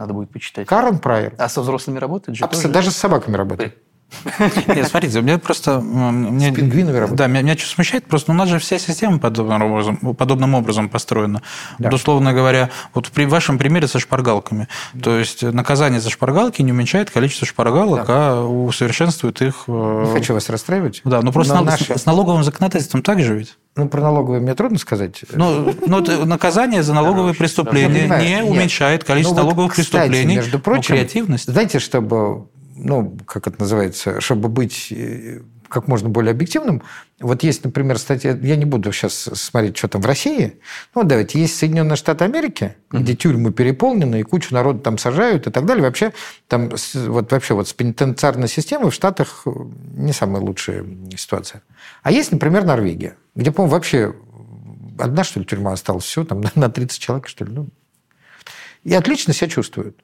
Надо будет почитать. Карен Прайер. А со взрослыми работает же Абс- тоже? Даже с собаками работает. Нет, смотрите, у меня просто... Мне, С пингвинами работает. Да, меня, меня что смущает, просто ну, у нас же вся система подобным образом, подобным образом построена. Да. Вот, условно говоря, вот при вашем примере со шпаргалками. То есть наказание за шпаргалки не уменьшает количество шпаргалок, а усовершенствует их... э, Не хочу вас расстраивать. Да, ну просто но нал- наши- с налоговым законодательством так же ведь? Ну, про налоговые мне трудно сказать. Ну, ну, это наказание за налоговые преступления понимаю. не уменьшает количество Ну, налоговых преступлений. между но прочим, креативность. Знаете, чтобы, ну, как это называется, чтобы быть э, как можно более объективным, вот есть, например, статья, я не буду сейчас смотреть, что там в России, ну, давайте, есть Соединенные Штаты Америки, где тюрьмы переполнены, и кучу народу там сажают и так далее. Вообще, там, вот вообще вот с пенитенциарной системой в Штатах э, не самая лучшая ситуация. А есть, например, Норвегия, где, по-моему, вообще одна, что ли, тюрьма осталась, все, там на 30 человек, что ли, ну, и отлично себя чувствуют.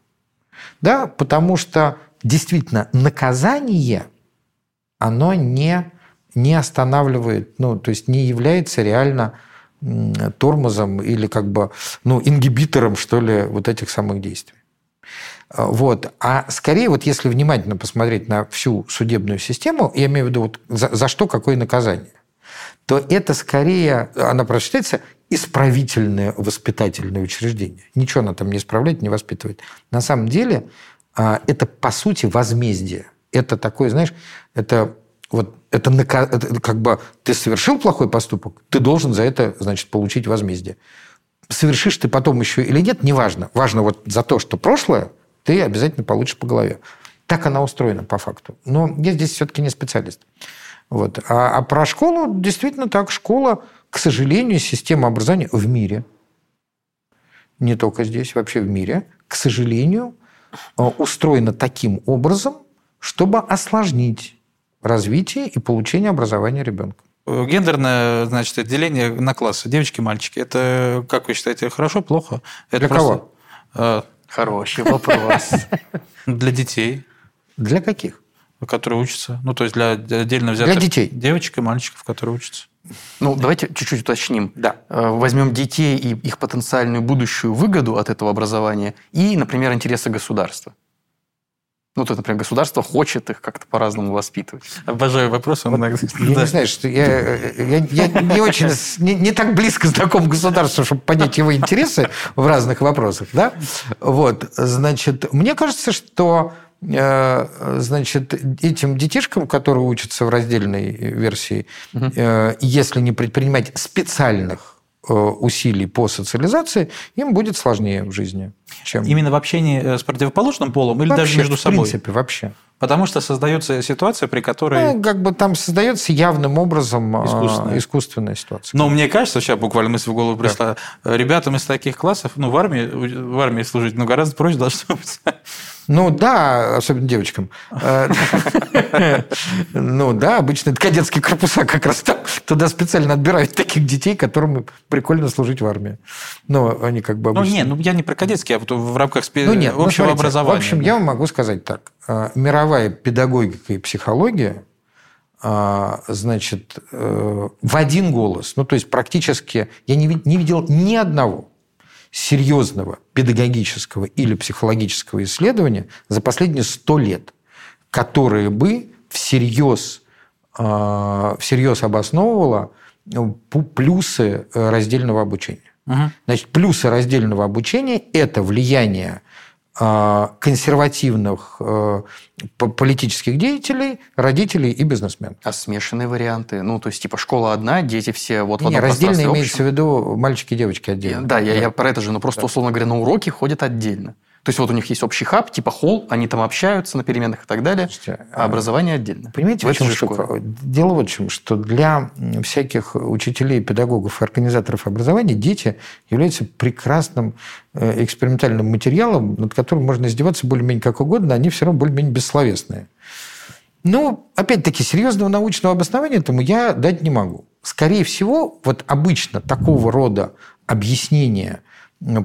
Да, потому что действительно наказание, оно не, не останавливает, ну, то есть не является реально тормозом или как бы, ну, ингибитором, что ли, вот этих самых действий. А, Вот. А скорее, вот если внимательно посмотреть на всю судебную систему, я имею в виду, вот за, за что какое наказание, то это скорее, она прочитается, исправительное воспитательное учреждение. Ничего она там не исправляет, не воспитывает. На самом деле это, по сути, возмездие. Это такое, знаешь, это вот это, это как бы ты совершил плохой поступок, ты должен за это, значит, получить возмездие. Совершишь ты потом еще или нет, неважно. Важно вот за то, что прошлое, ты обязательно получишь по голове. Так она устроена по факту. Но я здесь все-таки не специалист. Вот. А, а про школу действительно так. Школа, к сожалению, система образования в мире, не только здесь, вообще в мире, к сожалению, устроена таким образом, чтобы осложнить развитие и получение образования ребенка. Гендерное, значит, отделение на классы, девочки, мальчики. Это, как вы считаете, хорошо, плохо? Это Для кого? э, Хороший вопрос. для детей, Для каких? которые учатся. Ну, то есть для отдельно взятых Для детей. девочек и мальчиков, которые учатся. Ну, давайте чуть-чуть уточним. Да. Э, Возьмем детей и их потенциальную будущую выгоду от этого образования и, например, интересы государства. Ну, то, есть, например, государство хочет их как-то по-разному воспитывать. Обожаю вопрос. он иногда- Я да. не знаю, что я, я, я не очень, не, не так близко знаком государству, чтобы понять его интересы в разных вопросах, да? Вот, значит, мне кажется, что э, значит, этим детишкам, которые учатся в раздельной версии, э, если не предпринимать специальных э, усилий по социализации, им будет сложнее в жизни, чем Именно в общении э, с противоположным полом или даже Вообще, между в собой? принципе, вообще. Потому что создается ситуация, при которой... Ну, как бы там создается явным образом э, Искусственная. искусственная ситуация. Но мне кажется, сейчас буквально мысль в голову пришла, ребятам из таких классов, ну, в армии, в армии служить, ну, гораздо проще должно быть. Ну да, особенно девочкам. Э, Ну да, обычно это кадетские корпуса как раз там. Туда специально отбирают таких детей, которым прикольно служить в армии. Но они как бы Ну, обычно... не, ну, я не про кадетские, а в рамках Ну нет, ну, общего образования. В общем, я вам могу сказать так. Э, Мировая педагогика и психология, э, значит, э, в один голос, ну то есть практически я не ви- не видел ни одного серьезного педагогического или психологического исследования за последние сто лет, которое бы всерьез, э, всерьез обосновывало плюсы раздельного обучения. Угу. Значит, плюсы раздельного обучения – это влияние а, консервативных э, политических деятелей, родителей и бизнесменов. А смешанные варианты? Ну, то есть, типа, школа одна, дети все вот не, в одном раздельно имеется в виду мальчики и девочки отдельно. Да, я, я про это же, но просто, да. условно говоря, на уроки ходят отдельно. То есть вот у них есть общий хаб, типа холл, они там общаются на переменах и так далее, Слушайте, а образование отдельно. Понимаете, в, в чем штука? Дело вот в чем, что для всяких учителей, педагогов и организаторов образования дети являются прекрасным э, экспериментальным материалом, над которым можно издеваться более-менее как угодно, они все равно более-менее бессловесные. Но, опять-таки, серьезного научного обоснования этому я дать не могу. Скорее всего, вот обычно такого рода объяснения –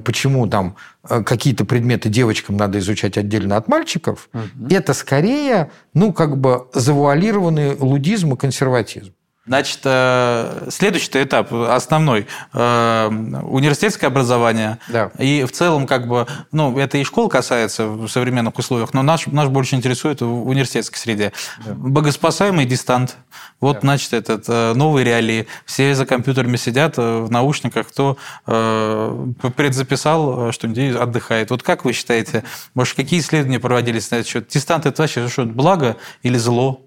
почему там э, какие-то предметы девочкам надо изучать отдельно от мальчиков, угу. это скорее, ну, как бы завуалированный лудизм и консерватизм. Значит, э, следующий этап, основной, э, университетское образование. Да. И в целом, как бы, ну, это и школ касается в современных условиях, но наш, наш больше интересует в университетской среде. Да. Богоспасаемый дистант. Вот, да. значит, этот э, новые реалии. Все за компьютерами сидят в наушниках, кто предзаписал что-нибудь отдыхает. Вот как вы считаете, может, какие исследования проводились на этот счет? Дистант – это вообще что, благо или зло?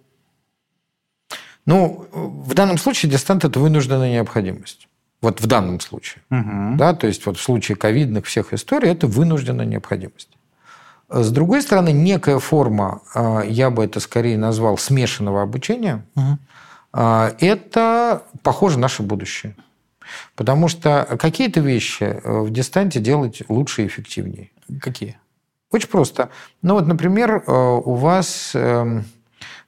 Ну, в данном случае дистант – это вынужденная необходимость. Вот в данном случае. Угу. Да, то есть вот в случае ковидных всех историй это вынужденная необходимость. С другой стороны, некая форма, а, я бы это скорее назвал смешанного обучения, угу. это, похоже, наше будущее. Потому что какие-то вещи э, в дистанте делать лучше и эффективнее. Какие? Очень просто. Ну вот, например, э, у вас эм,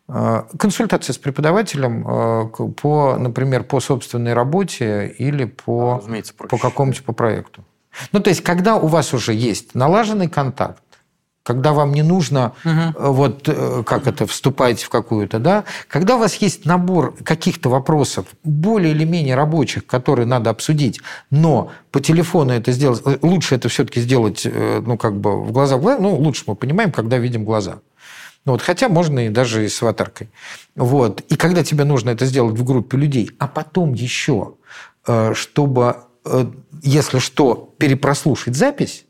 консультация с преподавателем э, по, например, по собственной работе или по, а, по какому-то по проекту. Ну, то есть, когда у вас уже есть налаженный контакт, когда вам не нужно угу. вот как это вступать в какую-то, да, когда у вас есть набор каких-то вопросов более или менее рабочих, которые надо обсудить, но по телефону это сделать, лучше это все-таки сделать, ну как бы в глаза в глаза, ну лучше мы понимаем, когда видим глаза. Ну, вот, хотя можно и даже и с аватаркой. Вот. И когда тебе нужно это сделать в группе людей, а потом еще, э, чтобы, э, если что, перепрослушать запись,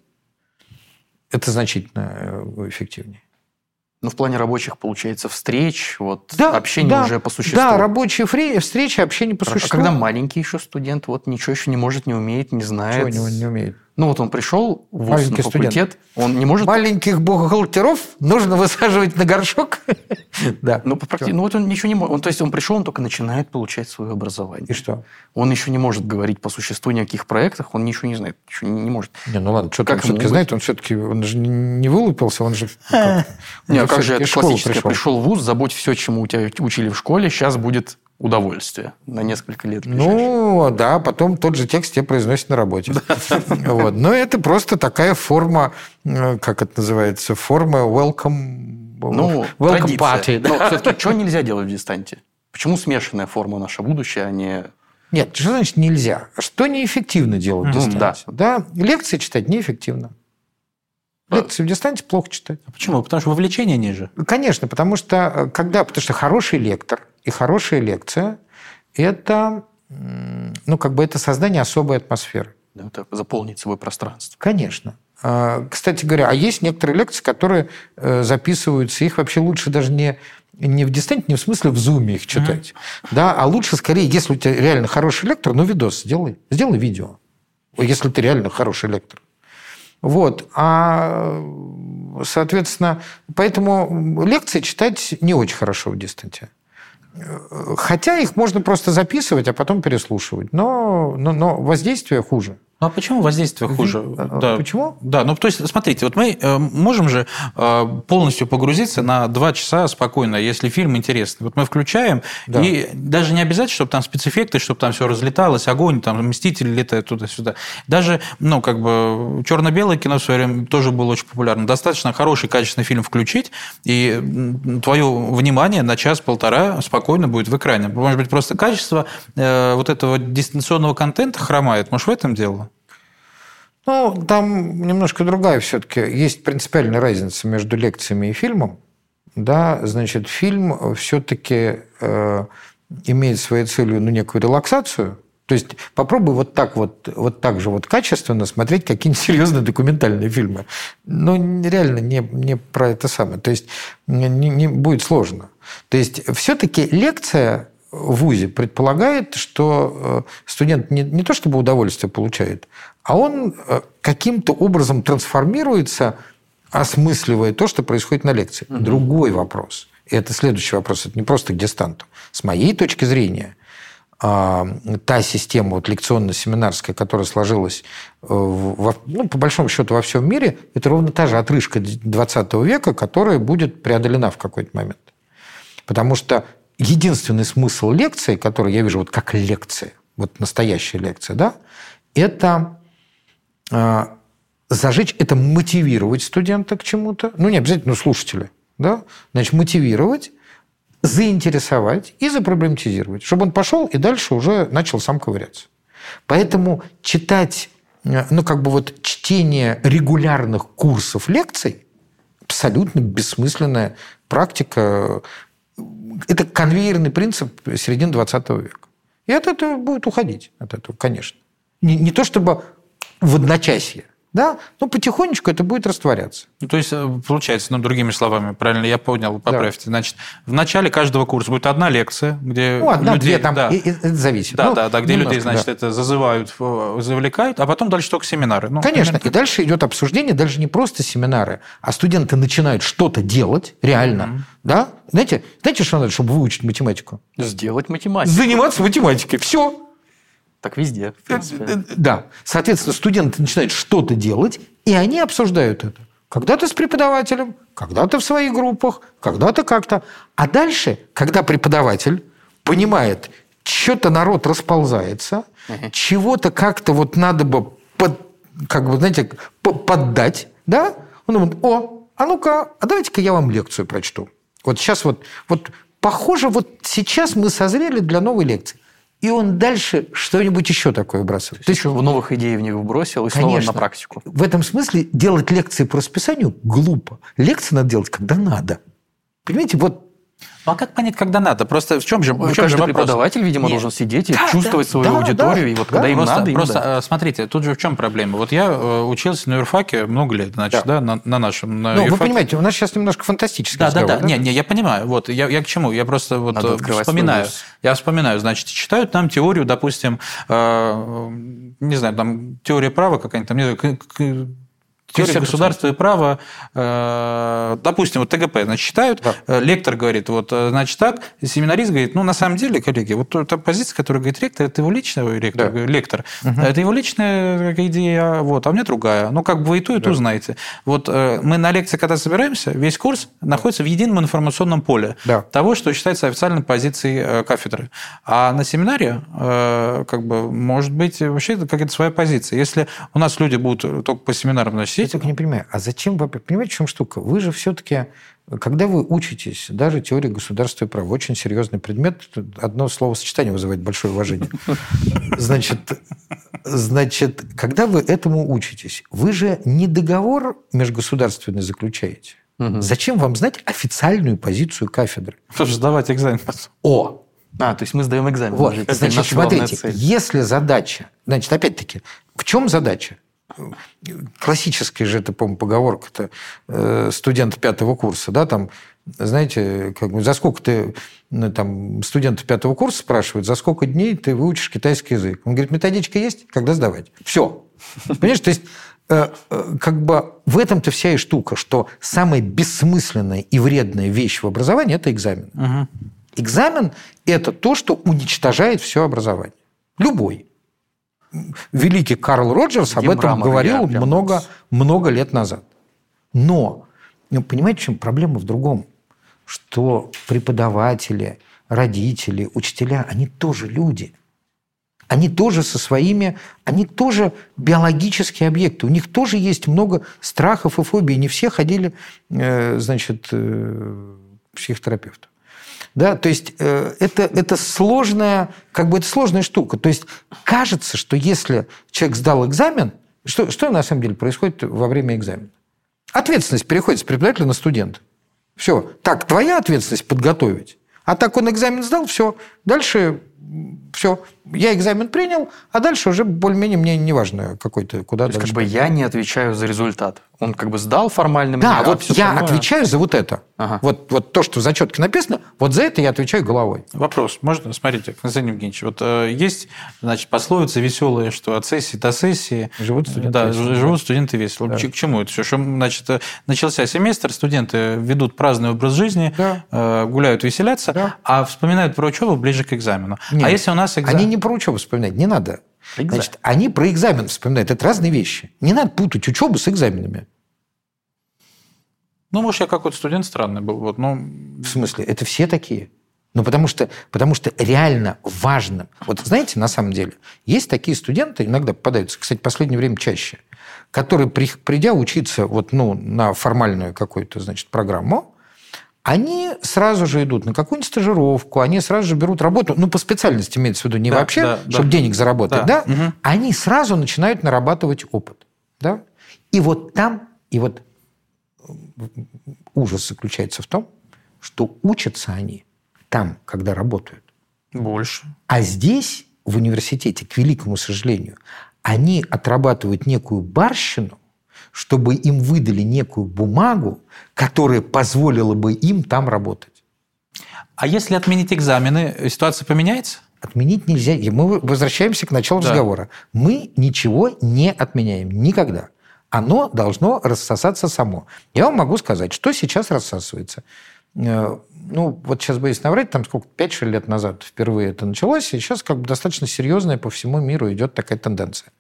это значительно э, эффективнее. Ну, в плане рабочих, получается, встреч, вот да, общение да, уже по существу. Да, рабочие встречи, общение по Хорошо. существу. А когда маленький еще студент, вот ничего еще не может, не умеет, не знает. Чего не, не умеет? Ну вот он пришел в ВУЗ на факультет, студент. он не может... Маленьких бухгалтеров нужно высаживать на горшок. да. Ну, ну вот он ничего не может. То есть он пришел, он только начинает получать свое образование. И что? Он еще не может говорить по существу ни о каких проектах, он ничего не знает, ничего не, не может. Не, ну ладно, что-то он все-таки знает, он все-таки он же не вылупился, он же... Не, а как же это классическое? Пришел в ВУЗ, забудь все, чему у тебя учили в школе, сейчас будет удовольствие на несколько лет. Ну, да, потом тот же текст тебе произносит на работе. Вот. Но это просто такая форма, э, как это называется, форма welcome, ну, welcome party. Но все-таки что нельзя делать в дистанте? Почему смешанная форма наше будущее, а не нет, что значит нельзя? Что неэффективно делать в дистанте? Да. да, лекции читать неэффективно. Лекции в дистанте плохо читать. А почему? Потому что вовлечение ниже. Конечно, потому что э, когда, потому что хороший лектор и хорошая лекция – это, ну, как бы это создание особой атмосферы. Да, это заполнить свое пространство. Конечно. А, кстати говоря, а есть некоторые лекции, которые э, записываются, их вообще лучше даже не, не в дистанте, не в смысле в зуме их читать, mm-hmm. да, а лучше скорее, если у тебя реально хороший лектор, ну, видос сделай, сделай видео, если ты реально хороший лектор. Вот. А, соответственно, поэтому лекции читать не очень хорошо в дистанте. Хотя их можно просто записывать, а потом переслушивать. Но, но, но воздействие хуже. Ну а почему воздействие хуже? А, да. Почему? Да, ну то есть, смотрите, вот мы э, можем же э, полностью погрузиться на два часа спокойно, если фильм интересный. Вот мы включаем, да. и даже не обязательно, чтобы там спецэффекты, чтобы там все разлеталось, огонь, там мстители летают туда-сюда. Даже, ну, как бы черно-белое кино в свое время тоже было очень популярно. Достаточно хороший, качественный фильм включить, и твое внимание на час-полтора спокойно будет в экране. Может быть, просто качество э, вот этого дистанционного контента хромает. Может, в этом дело? Ну, там немножко другая все-таки. Есть принципиальная разница между лекциями и фильмом. Да, значит, фильм все-таки э, имеет своей целью ну, некую релаксацию, то есть попробуй вот так вот, вот так же вот качественно смотреть какие-нибудь серьезные документальные фильмы. Но реально не, не про это самое. То есть не, не будет сложно. То есть все-таки лекция в ВУЗе предполагает, что э, студент не, не то чтобы удовольствие получает, а он э, каким-то образом трансформируется, осмысливая то, что происходит на лекции. Угу. Другой вопрос. И это следующий вопрос. Это не просто к дистанту. С моей точки зрения, а, та система вот, лекционно-семинарская, которая сложилась э, во, ну, по большому счету во всем мире, это ровно та же отрыжка 20 века, которая будет преодолена в какой-то момент. Потому что единственный смысл лекции, который я вижу вот как лекция, вот настоящая лекция, да, это зажечь, это мотивировать студента к чему-то, ну, не обязательно слушателя, да, значит, мотивировать, заинтересовать и запроблематизировать, чтобы он пошел и дальше уже начал сам ковыряться. Поэтому читать, э, ну, как бы вот чтение регулярных курсов лекций абсолютно бессмысленная практика это конвейерный принцип середины 20 века. И от этого будет уходить, от этого, конечно. Не, не то чтобы в одночасье, да, но потихонечку это будет растворяться. Ну, то есть, э, получается, ну, другими словами, правильно я понял, поправьте. Да. Значит, в начале каждого курса будет одна лекция, где ну, одна, людей, две, там, да, и, и, это зависит. Да, ну, да, да, где немножко, людей, значит, да. это зазывают, завлекают, а потом дальше только семинары. Ну, Конечно, примерно... и дальше идет обсуждение, даже не просто семинары, а студенты начинают что-то делать, реально, mm-hmm. да? Знаете, знаете, что надо, чтобы выучить математику? Сделать математику. Заниматься математикой, все. Так везде, в принципе. Э, э, да. Соответственно, студенты начинают что-то делать, и они обсуждают это. Когда-то с преподавателем, когда-то в своих группах, когда-то как-то. А дальше, когда преподаватель понимает, что-то народ расползается, угу. чего-то как-то вот надо бы под, как бы, знаете, поддать, да? Он думает, о, а ну-ка, а давайте-ка я вам лекцию прочту. Вот сейчас вот, вот похоже, вот сейчас мы созрели для новой лекции и он дальше что-нибудь еще такое бросает. Есть еще новых идей в них вбросил и Конечно. снова на практику. В этом смысле делать лекции по расписанию глупо. Лекции надо делать, когда надо. Понимаете, вот ну, а как понять, когда надо? Просто в чем же, в чем же вопрос? преподаватель, видимо, Нет. должен сидеть и да, чувствовать да, свою да, аудиторию. Да, и вот да, когда им просто, надо, Просто да. Э, смотрите, тут же в чем проблема? Вот я э, учился на юрфаке много лет, значит, да, да на, на нашем на Ну, юрфаке. вы понимаете, у нас сейчас немножко фантастический да, разговор. Да, да, да. Не, не, я понимаю. Вот, я, я к чему? Я просто вот э, вспоминаю. Я вспоминаю, значит, читают нам теорию, допустим, э, не знаю, там теория права какая-нибудь, там, не знаю, Теория государства и права, э, допустим, вот ТГП, значит, читают, да. Э, лектор говорит, вот, э, значит, так, семинарист говорит, ну, на самом деле, коллеги, вот та позиция, которую говорит ректор, это его личная, ректор, да. лектор, угу. это его личная идея, вот, а у меня другая. Ну, как бы вы и ту, и ту да. знаете. Вот мы на лекции, когда собираемся, весь курс находится в едином информационном поле да. того, что считается официальной позицией кафедры. А на семинаре, как бы, может быть, вообще какая-то своя позиция. Если у нас люди будут только по семинарам, значит, я только не понимаю, а зачем вы... Понимаете, в чем штука? Вы же все-таки, когда вы учитесь, даже теория государства и права, очень серьезный предмет, одно словосочетание вызывает большое уважение. Значит, значит, когда вы этому учитесь, вы же не договор межгосударственный заключаете. Угу. Зачем вам знать официальную позицию кафедры? Что же сдавать экзамен? О, а, то есть мы сдаем экзамен. Вот, значит, смотрите, если задача, значит, опять-таки, в чем задача? Классическая же это, по-моему, поговорка-то э, студент пятого курса, да, там, знаете, как бы, за сколько ты, ну, там, студенты пятого курса спрашивают, за сколько дней ты выучишь китайский язык? Он говорит, методичка есть, когда сдавать? Все. Понимаешь, то есть э, э, как бы в этом-то вся и штука, что самая бессмысленная и вредная вещь в образовании – это экзамен. Угу. Экзамен – это то, что уничтожает все образование. Любой великий Карл Роджерс об этом говорил много, много лет назад. Но, ну, понимаете, чем проблема в другом? Что преподаватели, родители, учителя, они тоже люди. Они тоже со своими, они тоже биологические объекты. У них тоже есть много страхов и фобий. Не все ходили, э, значит, э, психотерапевту. Да, то есть э, это, это сложная, как бы это сложная штука. То есть кажется, что если человек сдал экзамен, что, что на самом деле происходит во время экзамена? Ответственность переходит с преподавателя на студента. Все. Так, твоя ответственность подготовить. А так он экзамен сдал, все. Дальше все, я экзамен принял, а дальше уже более-менее мне не важно какой-то, куда То как бы я не отвечаю за результат. Он как бы сдал формально Да, мне, а вот я остальное- отвечаю за вот это. Ага. Вот, вот то, что в зачетке написано, вот за это я отвечаю головой. Вопрос. Можно? Смотрите, Константин Евгеньевич, вот э, есть, значит, пословица веселая, что от сессии до сессии Живут студенты да, весело. живут студенты весело. Да. К чему это все? Что, значит, э, начался семестр, студенты ведут праздный образ жизни, Да. э, гуляют, веселятся, Да. а вспоминают про учебу ближе к экзамену. Нет, а если у нас экзамен? Они не про учебу вспоминают, не надо. Экзамен. Значит, они про экзамен вспоминают. Это разные вещи. Не надо путать учебу с экзаменами. Ну, может, я какой-то студент странный был. Вот, ну, В смысле, это все такие. Ну, потому что, потому что реально важно. Вот знаете, на самом деле, есть такие студенты, иногда попадаются, кстати, в последнее время чаще, которые, при- придя учиться вот, ну, на формальную какую-то, значит, программу, они сразу же идут на какую-нибудь стажировку, они сразу же берут работу, ну, по специальности имеется в виду, не Да, вообще, да, да. чтобы денег заработать, Да, да, мгм. они сразу начинают нарабатывать опыт. Да? И вот там, и вот ужас заключается в том, что учатся они там, когда работают. больше. А здесь, в университете, к великому сожалению, они отрабатывают некую барщину, чтобы им выдали некую бумагу, которая позволила бы им там работать. А если отменить экзамены, ситуация поменяется? Отменить нельзя. И мы возвращаемся к началу Да. разговора. Мы ничего не отменяем. Никогда. Оно должно рассосаться само. Я вам могу сказать, что сейчас рассасывается. Э, Ну, вот сейчас боюсь наврать, там сколько, 5 лет назад впервые это началось, и сейчас как бы достаточно серьезная по всему миру идет такая тенденция.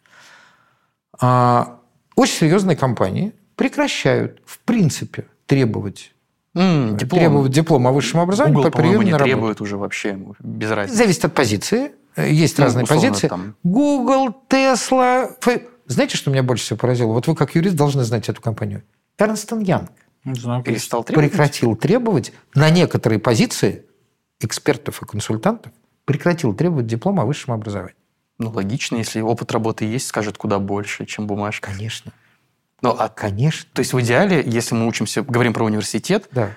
А, Очень серьезные компании прекращают, в принципе, требовать, М, диплом. требовать диплом о высшем образовании Google, по приему по-моему, не на работу. требует уже вообще, без разницы. Зависит от позиции. Есть Ну, разные условно, позиции. там. Google, Tesla. Фе- Знаете, что меня больше всего поразило? Вот вы, как юрист, должны знать эту компанию. Эрнст Янг Не знаю, Перестал требовать? прекратил требовать на некоторые позиции экспертов и консультантов, прекратил требовать диплома о высшем образовании. Ну, логично, если опыт работы есть, скажет куда больше, чем бумажка. Конечно. Ну, а Конечно. то есть в идеале, если мы учимся, говорим про университет, Да.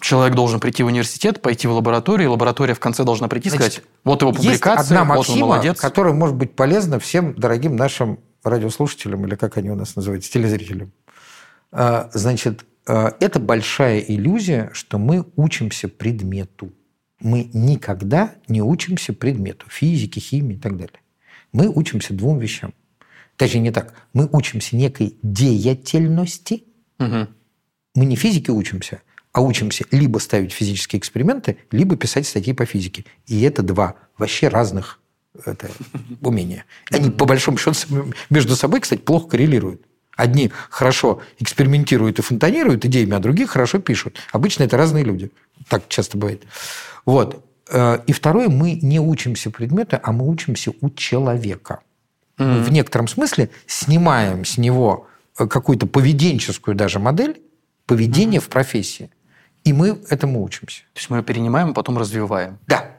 человек должен прийти в университет, пойти в лабораторию, и лаборатория в конце должна прийти и сказать, вот его Есть публикация, одна вот он максима, молодец. которая может быть полезна всем дорогим нашим радиослушателям, или как они у нас называются, телезрителям. А, Значит, а, это большая иллюзия, что мы учимся предмету. Мы никогда не учимся предмету. Физике, химии и так далее. Мы учимся двум вещам. Даже не так. Мы учимся некой деятельности. Мгм. Мы не физике учимся, а учимся либо ставить физические эксперименты, либо писать статьи по физике. И это два вообще разных это, умения. Они, по большому счету, между собой, кстати, плохо коррелируют. Одни хорошо экспериментируют и фонтанируют идеями, а другие хорошо пишут. Обычно это разные люди. Так часто бывает. Вот. Э, И второе, мы не учимся предмету, а мы учимся у человека. Мы в некотором смысле снимаем с него э, какую-то поведенческую даже модель поведения в профессии. И мы этому учимся. То есть мы ее перенимаем, а потом развиваем. Да.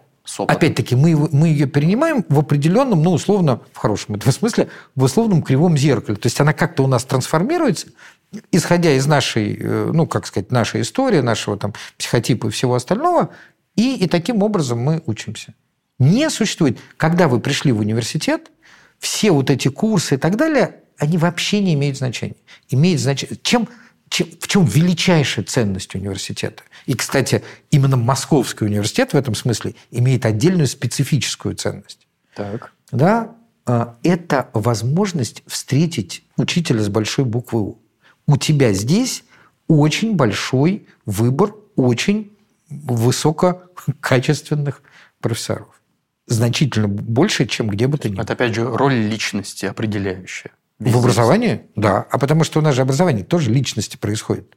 Опять-таки, мы, мы ее перенимаем в определенном, ну, условно, в хорошем этого смысле, в условном кривом зеркале. То есть она как-то у нас трансформируется, исходя из нашей, э, ну, как сказать, нашей истории, нашего там психотипа и всего остального, и, и таким образом мы учимся. Не существует. Когда вы пришли в университет, все вот эти курсы и так далее, они вообще не имеют значения. Имеют значение... Чем, чем, в чем величайшая ценность университета? И, кстати, именно Московский университет в этом смысле имеет отдельную специфическую ценность. Так. Да? А, Это возможность встретить учителя с большой буквы У. У тебя здесь очень большой выбор очень высококачественных профессоров. Значительно больше, чем где бы то ни было. Это, опять же, роль личности определяющая. В образовании? Да. А потому что у нас же образование тоже личности происходит.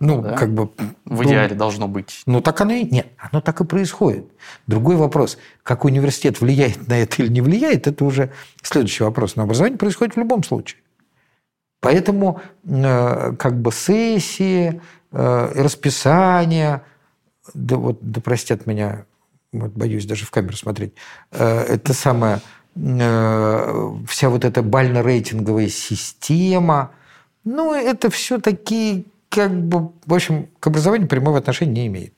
Ну, Да. как бы... В ну, идеале должно быть. Ну, так оно и... Нет, оно так и происходит. Другой вопрос, как университет влияет на это или не влияет, это уже следующий вопрос. Но образование происходит в любом случае. Поэтому э, как бы сессии, э, расписание, да вот, да простят меня, вот боюсь даже в камеру смотреть, э, это самое, э, вся вот эта бально-рейтинговая система, ну, это все такие, как бы, в общем, к образованию прямого отношения не имеет.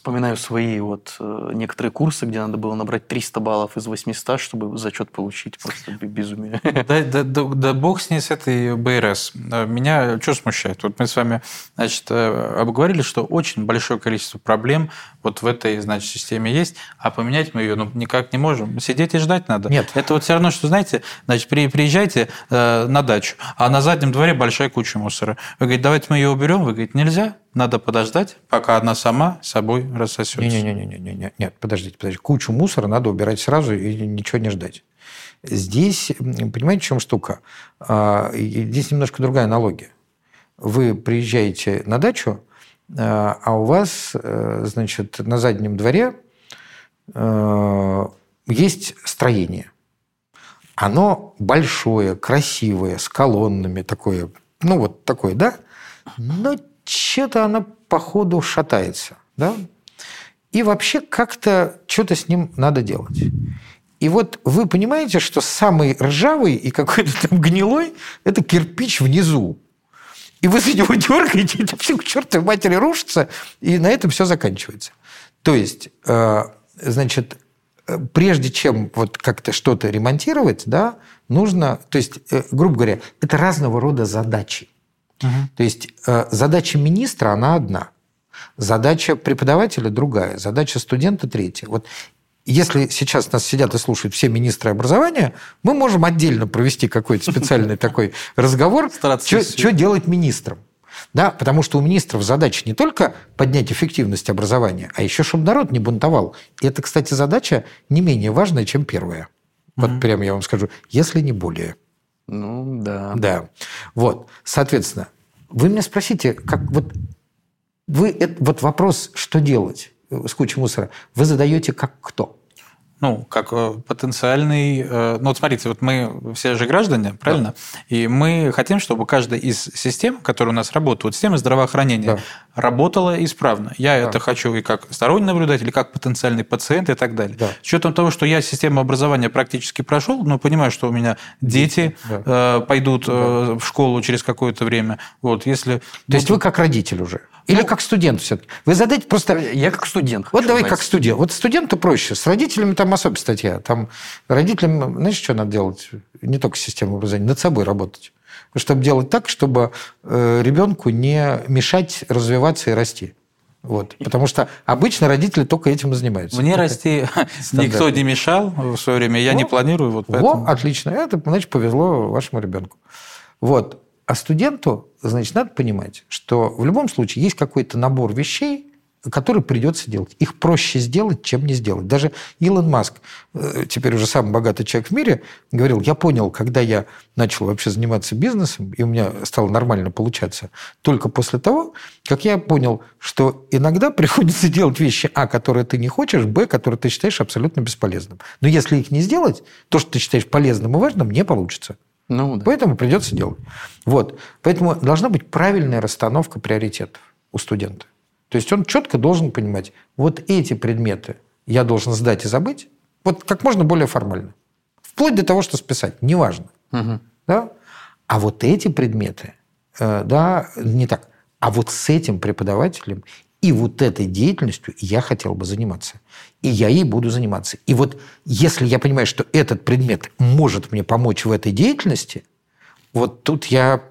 Вспоминаю свои вот э, некоторые курсы, где надо было набрать 300 баллов из 800, чтобы зачет получить. Просто безумие. Да, да, да, да бог с ней, с этой БРС. Меня что смущает? Вот мы с вами значит, э, обговорили, что очень большое количество проблем вот в этой значит, системе есть, а поменять мы ее ну, никак не можем. Сидеть и ждать надо. Нет. Это вот все равно, что, знаете, значит, приезжайте э, на дачу, а на заднем дворе большая куча мусора. Вы говорите, давайте мы ее уберем. Вы говорите, нельзя, надо подождать, пока она сама собой рассосется. Не-не-не, нет, подождите, подождите. Кучу мусора надо убирать сразу и ничего не ждать. Здесь, понимаете, в чем штука? А, здесь немножко другая аналогия. Вы приезжаете на дачу, а, а у вас, э, значит, на заднем дворе э, есть строение. Оно большое, красивое, с колоннами, такое, ну вот такое, да? Но что-то оно, походу, шатается. Да? И вообще как-то что-то с ним надо делать. И вот вы понимаете, что самый ржавый и какой-то там гнилой – это кирпич внизу. И вы за него дергаете, это все к чертовой матери рушится, и на этом все заканчивается. То есть, э, значит, э, прежде чем вот как-то что-то ремонтировать, да, нужно, то есть, э, грубо говоря, это разного рода задачи. Угу. То есть э, задача министра, она одна. Задача преподавателя другая, задача студента третья. Вот если сейчас нас сидят и слушают все министры образования, мы можем отдельно провести какой-то специальный такой разговор, что делать министрам. Да, потому что у министров задача не только поднять эффективность образования, а еще, чтобы народ не бунтовал. И это, кстати, задача не менее важная, чем первая. Вот прямо я вам скажу, если не более. Ну, да. Да. Вот, соответственно, вы меня спросите, как вот вы вот вопрос, что делать с кучей мусора, вы задаете как кто? Ну, как э, потенциальный... Э, ну, вот смотрите, вот мы все же граждане, правильно? Да. И мы хотим, чтобы каждая из систем, которые у нас работают, вот система здравоохранения, да. работала исправно. Я да. это хочу и как сторонний наблюдатель, и как потенциальный пациент и так далее. Да. С учетом того, что я систему образования практически прошел, но понимаю, что у меня дети да. э, пойдут да. в школу через какое-то время. Вот, если... То есть вы как родитель уже? Или ну, как студент все-таки? Вы задайте просто... Я как студент. Вот давай знать. как студент. Вот студенту проще. С родителями там особая статья. Там родителям, знаешь, что надо делать? Не только систему образования, над собой работать. Чтобы делать так, чтобы э, ребенку не мешать развиваться и расти. Вот. Потому что обычно родители только этим и занимаются. Мне расти никто не мешал в свое время, я Во. не планирую. Вот поэтому... Во, отлично. Это, значит, повезло вашему ребенку. Вот. А студенту, значит, надо понимать, что в любом случае есть какой-то набор вещей, которые придется делать. Их проще сделать, чем не сделать. Даже Илон Маск, э, теперь уже самый богатый человек в мире, говорил, я понял, когда я начал вообще заниматься бизнесом, и у меня стало нормально получаться, только после того, как я понял, что иногда приходится делать вещи, а, которые ты не хочешь, б, которые ты считаешь абсолютно бесполезным. Но если их не сделать, то, что ты считаешь полезным и важным, не получится. Ну, да. Поэтому придется делать. Вот. Поэтому должна быть правильная расстановка приоритетов у студента. То есть он четко должен понимать, вот эти предметы я должен сдать и забыть, вот как можно более формально. Вплоть до того, что списать, неважно. Угу. Да? А вот эти предметы, э, да, не так. А вот с этим преподавателем и вот этой деятельностью я хотел бы заниматься. И я ей буду заниматься. И вот если я понимаю, что этот предмет может мне помочь в этой деятельности, вот тут я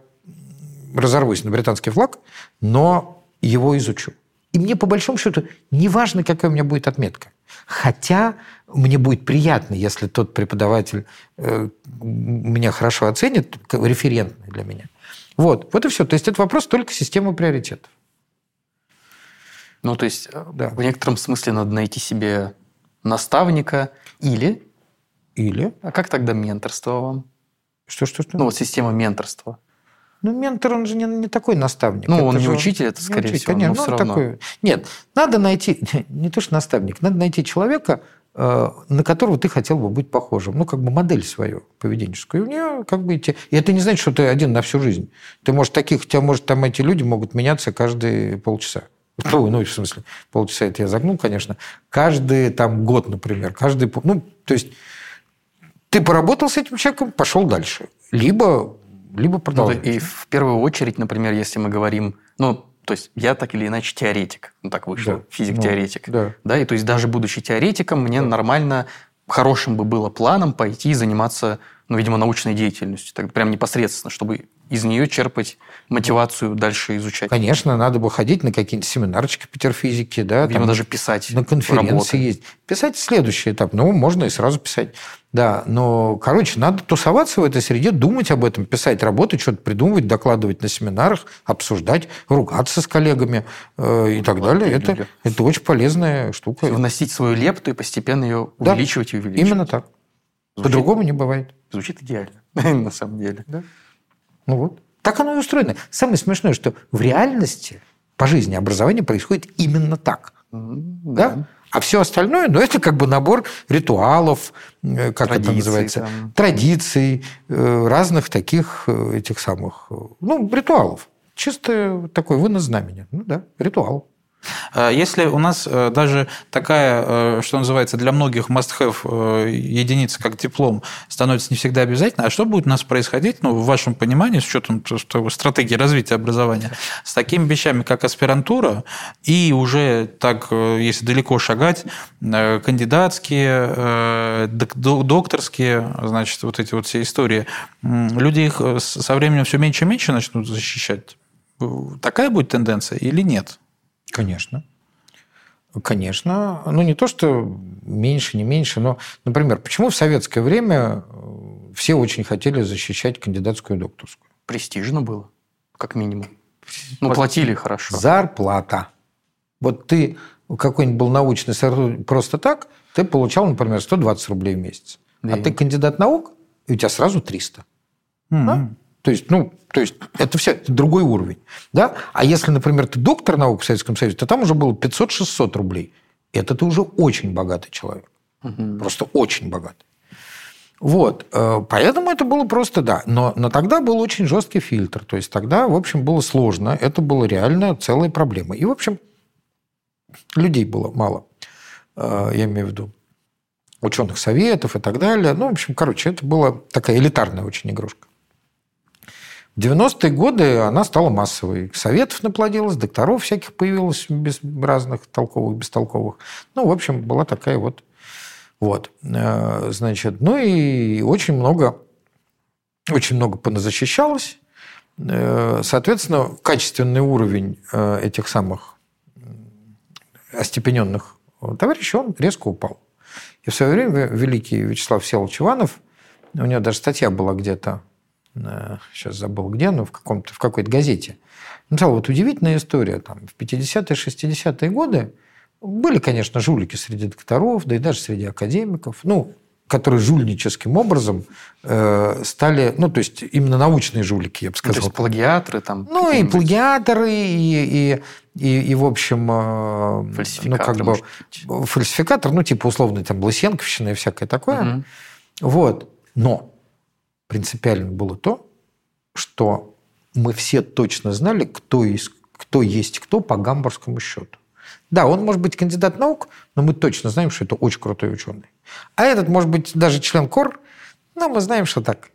разорвусь на британский флаг, но его изучу. И мне, по большому счету, не важно, какая у меня будет отметка. Хотя мне будет приятно, если тот преподаватель э, меня хорошо оценит, референтный для меня. Вот, вот и все. То есть это вопрос только системы приоритетов. Ну, то есть, э, да. в некотором смысле надо найти себе наставника или... Или? А как тогда менторство вам? Что, что, что? Ну, вот система менторства. Ну, ментор, он же не, не такой наставник. Ну, это он не же... учитель, это, скорее учитель, всего, конечно, но все равно. Такой... Нет, надо найти, не то что наставник, надо найти человека, э, на которого ты хотел бы быть похожим. Ну, как бы модель свою поведенческую. И у нее как бы идти... И это не значит, что ты один на всю жизнь. Ты можешь таких... У тебя, может, там эти люди могут меняться каждые полчаса. Ну, ну, в смысле, полчаса это я загнул, конечно. Каждый там год, например, каждый... Ну, то есть ты поработал с этим человеком, пошел дальше. Либо, либо продолжать. Ну, и в первую очередь, например, если мы говорим... Ну, То есть я так или иначе теоретик. Ну, так вышло. Да. Физик-теоретик. Ну, да. да. И то есть даже будучи теоретиком, мне да. нормально, хорошим бы было планом пойти заниматься, ну, видимо, научной деятельностью. Так прям непосредственно, чтобы из нее черпать мотивацию дальше изучать. Конечно, надо бы ходить на какие-нибудь семинарчики по терфизике, да. Видимо, там, даже писать. На конференции есть. Писать следующий этап. Ну, можно и сразу писать. Да, но, короче, надо тусоваться в этой среде, думать об этом, писать работы, что-то придумывать, докладывать на семинарах, обсуждать, ругаться с коллегами э, и так далее. Это, это очень полезная штука. Вносить свою лепту и постепенно ее увеличивать да, и увеличивать. Именно так. По-другому не бывает. Звучит идеально, на самом деле. Да. Ну вот. Так оно и устроено. Самое смешное, что в реальности по жизни образование происходит именно так. Да. да? А все остальное, ну, это как бы набор ритуалов, э, как Традиции, это называется, там. традиций, э, разных таких э, этих самых, ну, ритуалов. Чисто такой вынос знамени. Ну да, ритуал. А если у нас э, даже такая, э, что называется, для многих must-have э, единица, как диплом, становится не всегда обязательно, а что будет у нас происходить, ну, в вашем понимании, с учетом стратегии развития образования, с такими вещами, как аспирантура, и уже так, если далеко шагать, кандидатские, докторские, значит, вот эти вот все истории, люди их со временем все меньше и меньше начнут защищать. Такая будет тенденция или нет? Конечно. Конечно. Ну, не то, что меньше, не меньше, но, например, почему в советское время э, все очень хотели защищать кандидатскую и докторскую? Престижно было, как минимум. Ну, платили хорошо. Зарплата. Вот ты какой-нибудь был научный сотрудник просто так, ты получал, например, 120 рублей в месяц. Да. А ты кандидат наук, и у тебя сразу 300. Mm-hmm. Да? То есть, ну, то есть это все это другой уровень. Да? А если, например, ты доктор наук в Советском Союзе, то там уже было 500-600 рублей. Это ты уже очень богатый человек. Угу. Просто очень богатый. Вот, э, поэтому это было просто, да. Но, но тогда был очень жесткий фильтр. То есть тогда, в общем, было сложно. Это была реально целая проблема. И, в общем, людей было мало. Э, я имею в виду ученых советов и так далее. Ну, в общем, короче, это была такая элитарная очень игрушка. В 90-е годы она стала массовой. Советов наплодилось, докторов всяких появилось без разных толковых, бестолковых. Ну, в общем, была такая вот... Вот. Э, значит, ну и очень много, очень много поназащищалось. Э, соответственно, качественный уровень э, этих самых остепененных товарищей, он резко упал. И в свое время великий Вячеслав Всеволодович Иванов, у него даже статья была где-то сейчас забыл где, но в, каком-то, в какой-то газете, написал, вот удивительная история, там, в 50-е, 60-е годы были, конечно, жулики среди докторов, да и даже среди академиков, ну, которые жульническим образом э, стали, ну, то есть именно научные жулики, я бы сказал. Ну, то есть плагиаторы там? Ну, и плагиаторы, и, и, и, и в общем... Э, фальсификатор, ну, как бы, Фальсификатор, ну, типа условный там Лысенковщина и всякое такое. Угу. Вот. Но принципиально было то, что мы все точно знали, кто, есть, кто есть кто по гамбургскому счету. Да, он может быть кандидат наук, но мы точно знаем, что это очень крутой ученый. А этот может быть даже член КОР, но мы знаем, что так.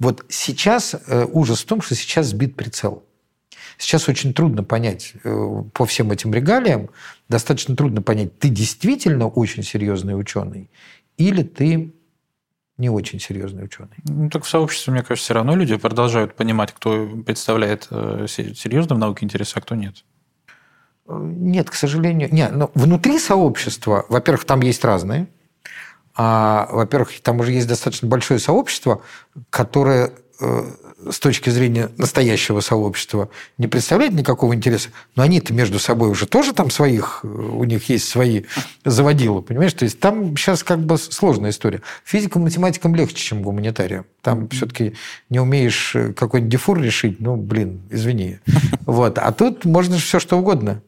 Вот сейчас э, ужас в том, что сейчас сбит прицел. Сейчас очень трудно понять э, по всем этим регалиям, достаточно трудно понять, ты действительно очень серьезный ученый или ты не очень серьезный ученый. Ну, так в сообществе, мне кажется, все равно люди продолжают понимать, кто представляет э, серьезно в науке интерес, а кто нет. Э, нет, к сожалению. Нет, но внутри сообщества, во-первых, там есть разные. А, во-первых, там уже есть достаточно большое сообщество, которое э, с точки зрения настоящего сообщества не представляет никакого интереса, но они-то между собой уже тоже там своих, у них есть свои заводилы, понимаешь? То есть там сейчас как бы сложная история. Физикам, математикам легче, чем гуманитариям. Там все-таки не умеешь какой-нибудь дефур решить, ну, блин, извини. Вот. А тут можно все что угодно.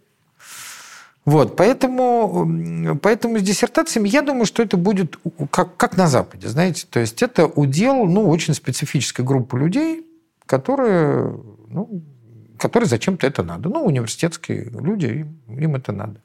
Вот, поэтому, поэтому с диссертациями я думаю, что это будет как, как на Западе, знаете. То есть это удел ну, очень специфической группы людей, которые, ну, которые зачем-то это надо. Ну, университетские люди, им, им это надо.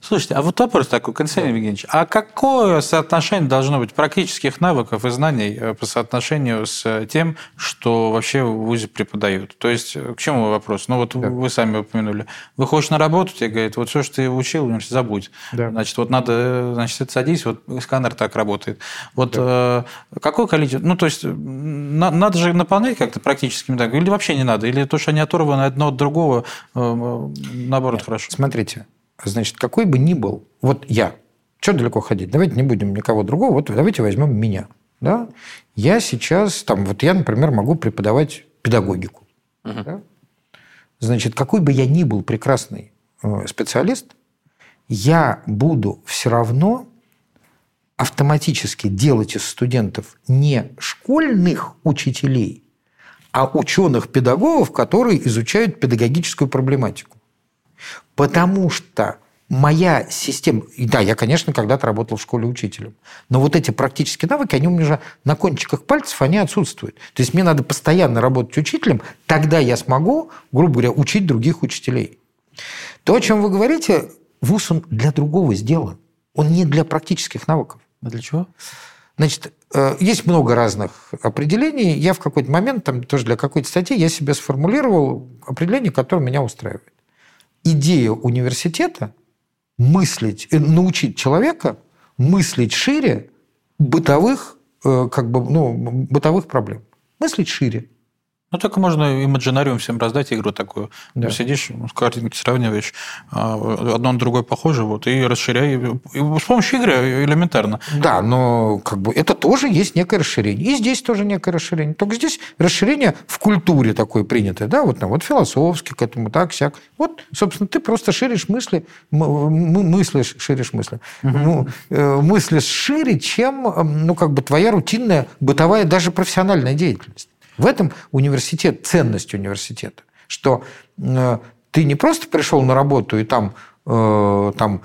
Слушайте, а вот вопрос такой, Константин да. Евгеньевич, а какое соотношение должно быть практических навыков и знаний э, по соотношению с тем, что вообще в ВУЗе преподают? То есть, к чему вопрос? Ну, вот да. вы сами упомянули. Выходишь на работу, тебе говорят, вот все, что ты учил, значит, забудь. Да. Значит, вот надо, значит, садись, вот сканер так работает. Вот да. э, какое количество... Ну, то есть, на, надо же наполнять как-то практическими навыками, или вообще не надо? Или то, что они оторваны одно от другого, э, э наоборот, Нет. хорошо? Смотрите, Значит, какой бы ни был, вот я, что далеко ходить, давайте не будем никого другого, вот давайте возьмем меня. Да? Я сейчас, там, вот я, например, могу преподавать педагогику. Угу. Да? Значит, какой бы я ни был прекрасный э, специалист, я буду все равно автоматически делать из студентов не школьных учителей, а ученых-педагогов, которые изучают педагогическую проблематику. Потому что моя система... Да, я, конечно, когда-то работал в школе учителем. Но вот эти практические навыки, они у меня уже на кончиках пальцев, они отсутствуют. То есть мне надо постоянно работать учителем, тогда я смогу, грубо говоря, учить других учителей. То, о чем вы говорите, ВУЗ он для другого сделан. Он не для практических навыков. А для чего? Значит, э, есть много разных определений. Я в какой-то момент, там тоже для какой-то статьи, я себе сформулировал определение, которое меня устраивает идея университета мыслить, э, научить человека мыслить шире бытовых, э, как бы, ну, бытовых проблем. Мыслить шире. Ну, только можно имаджинариум всем раздать игру такую. Да. Сидишь, с картинки сравниваешь, а, одно на другое похоже, вот, и расширяй. И с помощью игры элементарно. Да, но как бы это тоже есть некое расширение. И здесь тоже некое расширение. Только здесь расширение в культуре такое принятое, да, вот, вот философски к этому, так, сяк. Вот, собственно, ты просто ширишь мысли, мыслишь, ширишь мысли. Угу. Ну, э, мыслишь шире, чем, ну, как бы твоя рутинная, бытовая, даже профессиональная деятельность. В этом университет, ценность университета, что э, ты не просто пришел на работу и там, э, там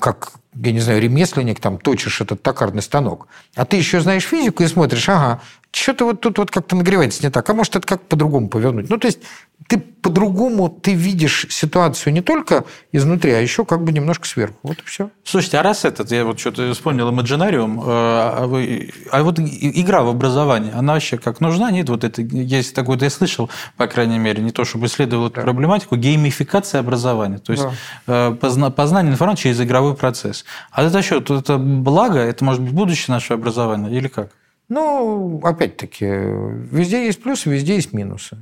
как, я не знаю, ремесленник, там точишь этот токарный станок, а ты еще знаешь физику и смотришь, ага, что-то вот тут вот как-то нагревается не так, а может это как по-другому повернуть. Ну, то есть ты по-другому ты видишь ситуацию не только изнутри, а еще как бы немножко сверху. Вот и все. Слушайте, а раз этот, я вот что-то вспомнил Imaginarium, э, а, а вот игра в образовании, она вообще как нужна? Нет, вот это, есть такое, я слышал, по крайней мере, не то чтобы исследовал эту да. проблематику, геймификация образования, то есть да. Э, познание информации через игровой процесс. А это что, это благо, это может быть будущее нашего образования или как? Ну, опять-таки, везде есть плюсы, везде есть минусы.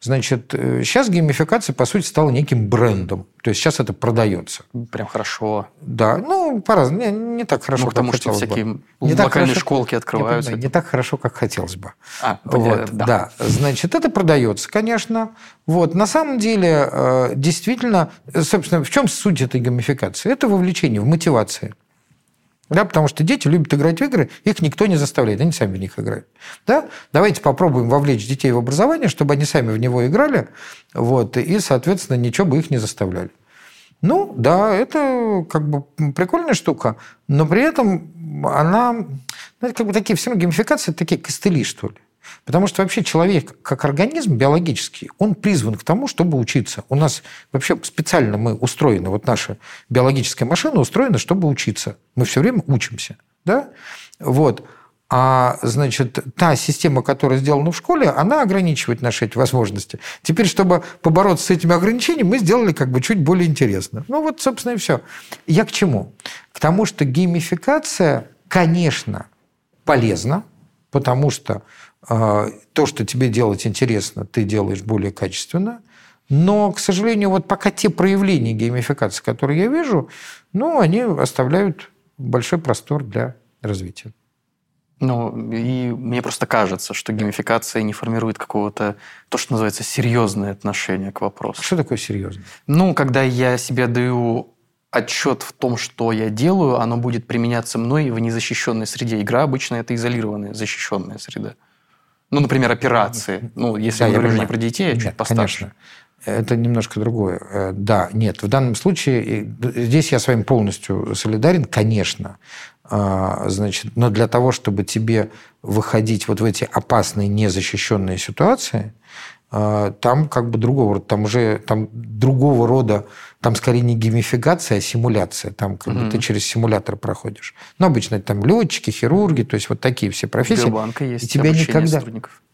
Значит, сейчас геймификация, по сути, стала неким брендом. То есть сейчас это продается. Прям хорошо. Да, ну, по-разному. Не, не так хорошо, ну, потому как что всякие бы. не локальные хорошо, школки открываются. Не, не так хорошо, как хотелось бы. А, вот, да. да. Значит, это продается, конечно. Вот. На самом деле, э, действительно, собственно, в чем суть этой геймификации? Это вовлечение в мотивации. Да, потому что дети любят играть в игры, их никто не заставляет, они сами в них играют. Да? Давайте попробуем вовлечь детей в образование, чтобы они сами в него играли, вот, и, соответственно, ничего бы их не заставляли. Ну, да, это как бы прикольная штука, но при этом она, ну, это как бы такие, все равно геймификация, это такие костыли, что ли. Потому что вообще человек, как организм биологический, он призван к тому, чтобы учиться. У нас вообще специально мы устроены, вот наша биологическая машина устроена, чтобы учиться. Мы все время учимся. Да? Вот. А, значит, та система, которая сделана в школе, она ограничивает наши эти возможности. Теперь, чтобы побороться с этими ограничениями, мы сделали как бы чуть более интересно. Ну вот, собственно, и все. Я к чему? К тому, что геймификация, конечно, полезна, потому что то, что тебе делать интересно, ты делаешь более качественно. Но, к сожалению, вот пока те проявления геймификации, которые я вижу, ну, они оставляют большой простор для развития. Ну, и мне просто кажется, что геймификация не формирует какого-то, то, что называется, серьезное отношение к вопросу. Что такое серьезное? Ну, когда я себе даю отчет в том, что я делаю, оно будет применяться мной в незащищенной среде. Игра обычно это изолированная, защищенная среда. Ну, например, операции. Ну, если да, мы говорим не про детей, а чуть нет, постарше. Конечно. Это немножко другое. Э, да, нет, в данном случае, здесь я с вами полностью солидарен, конечно. А, значит, но для того, чтобы тебе выходить вот в эти опасные, незащищенные ситуации, там как бы другого рода, там уже там другого рода, там скорее не геймификация, а симуляция. Там как mm-hmm. бы ты через симулятор проходишь. Но обычно там летчики, хирурги, то есть вот такие все профессии. Сбербанка есть и тебя никогда,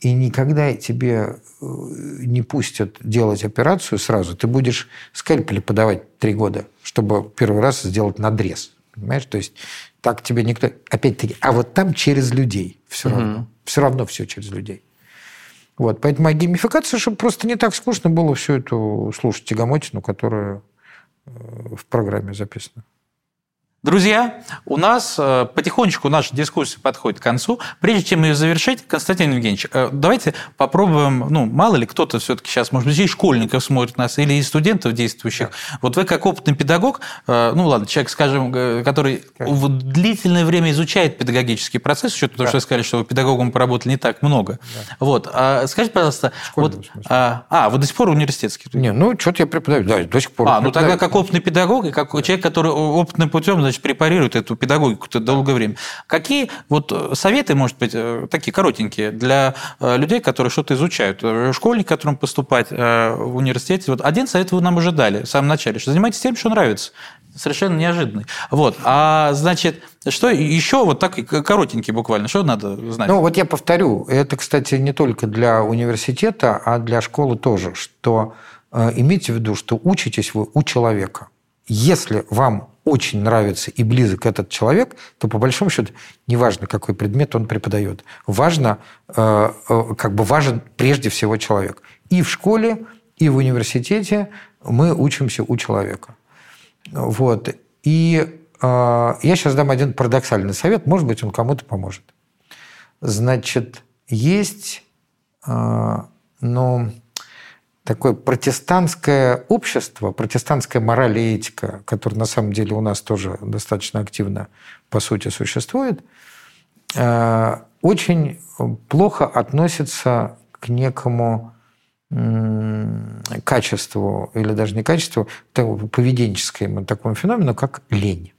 И никогда тебе э, не пустят делать операцию сразу. Ты будешь скальпели подавать три года, чтобы первый раз сделать надрез. Понимаешь? То есть так тебе никто... Опять-таки, а вот там через людей все mm-hmm. равно. Все равно все через людей. Вот, поэтому а геймификация, чтобы просто не так скучно было всю эту слушать тягомотину, которая э, в программе записана. Друзья, у нас э, потихонечку наша дискуссия подходит к концу. Прежде чем ее завершить, Константин Евгеньевич, э, давайте попробуем, ну, мало ли кто-то все-таки сейчас, может быть, и школьников смотрит нас, или и студентов действующих. Вот вы как опытный педагог, э, ну, ладно, человек, скажем, который Конечно. длительное время изучает педагогический процесс, да. того, что вы сказали, что вы педагогом поработали не так много. Да. Вот, а скажите, пожалуйста, вот, а, а, вы до сих пор университетский? Не, ну, что-то я преподаю, да, до сих пор. А, ну, тогда как опытный педагог и как человек, который опытным путем, значит, препарирует эту педагогику долгое время. Какие вот э, советы, может быть, э, такие коротенькие для э, людей, которые что-то изучают? Школьник, которым поступать в университете. Вот один совет вы нам уже дали в самом начале, что занимайтесь тем, что нравится совершенно неожиданный. Вот. А значит, что еще вот так коротенький буквально, что надо знать? Ну, вот я повторю, это, кстати, не только для университета, а для школы тоже, что э, имейте в виду, что учитесь вы у человека. Если вам очень нравится и близок этот человек, то по большому счету неважно, какой предмет он преподает. Важно, э, э, как бы важен прежде всего человек. И в школе, и в университете мы учимся у человека. Вот. И э, я сейчас дам один парадоксальный совет, может быть, он кому-то поможет. Значит, есть, ну, такое протестантское общество, протестантская мораль и этика, которая на самом деле у нас тоже достаточно активно, по сути, существует, э, очень плохо относится к некому качеству, или даже не качеству, поведенческому такому феномену, как лень.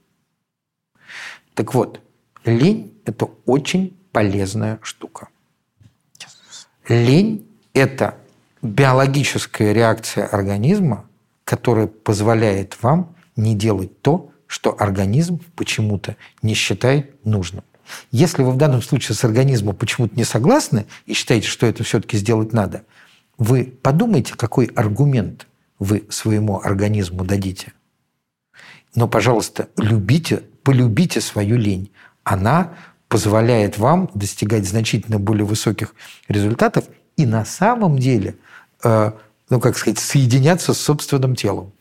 Так вот, лень – это очень полезная штука. Лень – это биологическая реакция организма, которая позволяет вам не делать то, что организм почему-то не считает нужным. Если вы в данном случае с организмом почему-то не согласны и считаете, что это все-таки сделать надо, вы подумайте, какой аргумент вы своему организму дадите. Но, пожалуйста, любите, полюбите свою лень. Она позволяет вам достигать значительно более высоких результатов и на самом деле ну, как сказать, соединяться с собственным телом.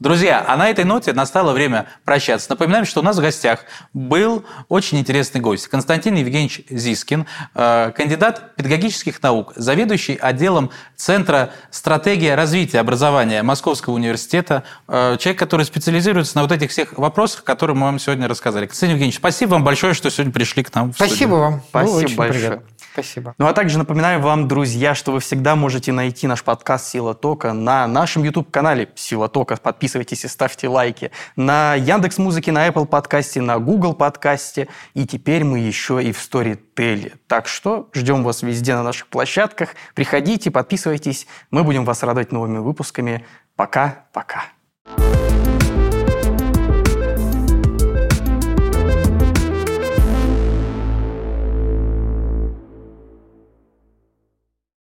Друзья, а на этой ноте настало время прощаться. Напоминаем, что у нас в гостях был очень интересный гость. Константин Евгеньевич Зискин, э, кандидат педагогических наук, заведующий отделом Центра стратегия развития образования Московского университета, э, человек, который специализируется на вот этих всех вопросах, которые мы вам сегодня рассказали. Константин Евгеньевич, спасибо вам большое, что сегодня пришли к нам в Спасибо студию. вам. Спасибо большое. Приятно. Спасибо. Ну а также напоминаю вам, друзья, что вы всегда можете найти наш подкаст «Сила тока» на нашем YouTube-канале «Сила тока». Подписывайтесь и ставьте лайки. На Яндекс Музыке, на Apple подкасте, на Google подкасте. И теперь мы еще и в Storytel. Так что ждем вас везде на наших площадках. Приходите, подписывайтесь. Мы будем вас радовать новыми выпусками. Пока-пока.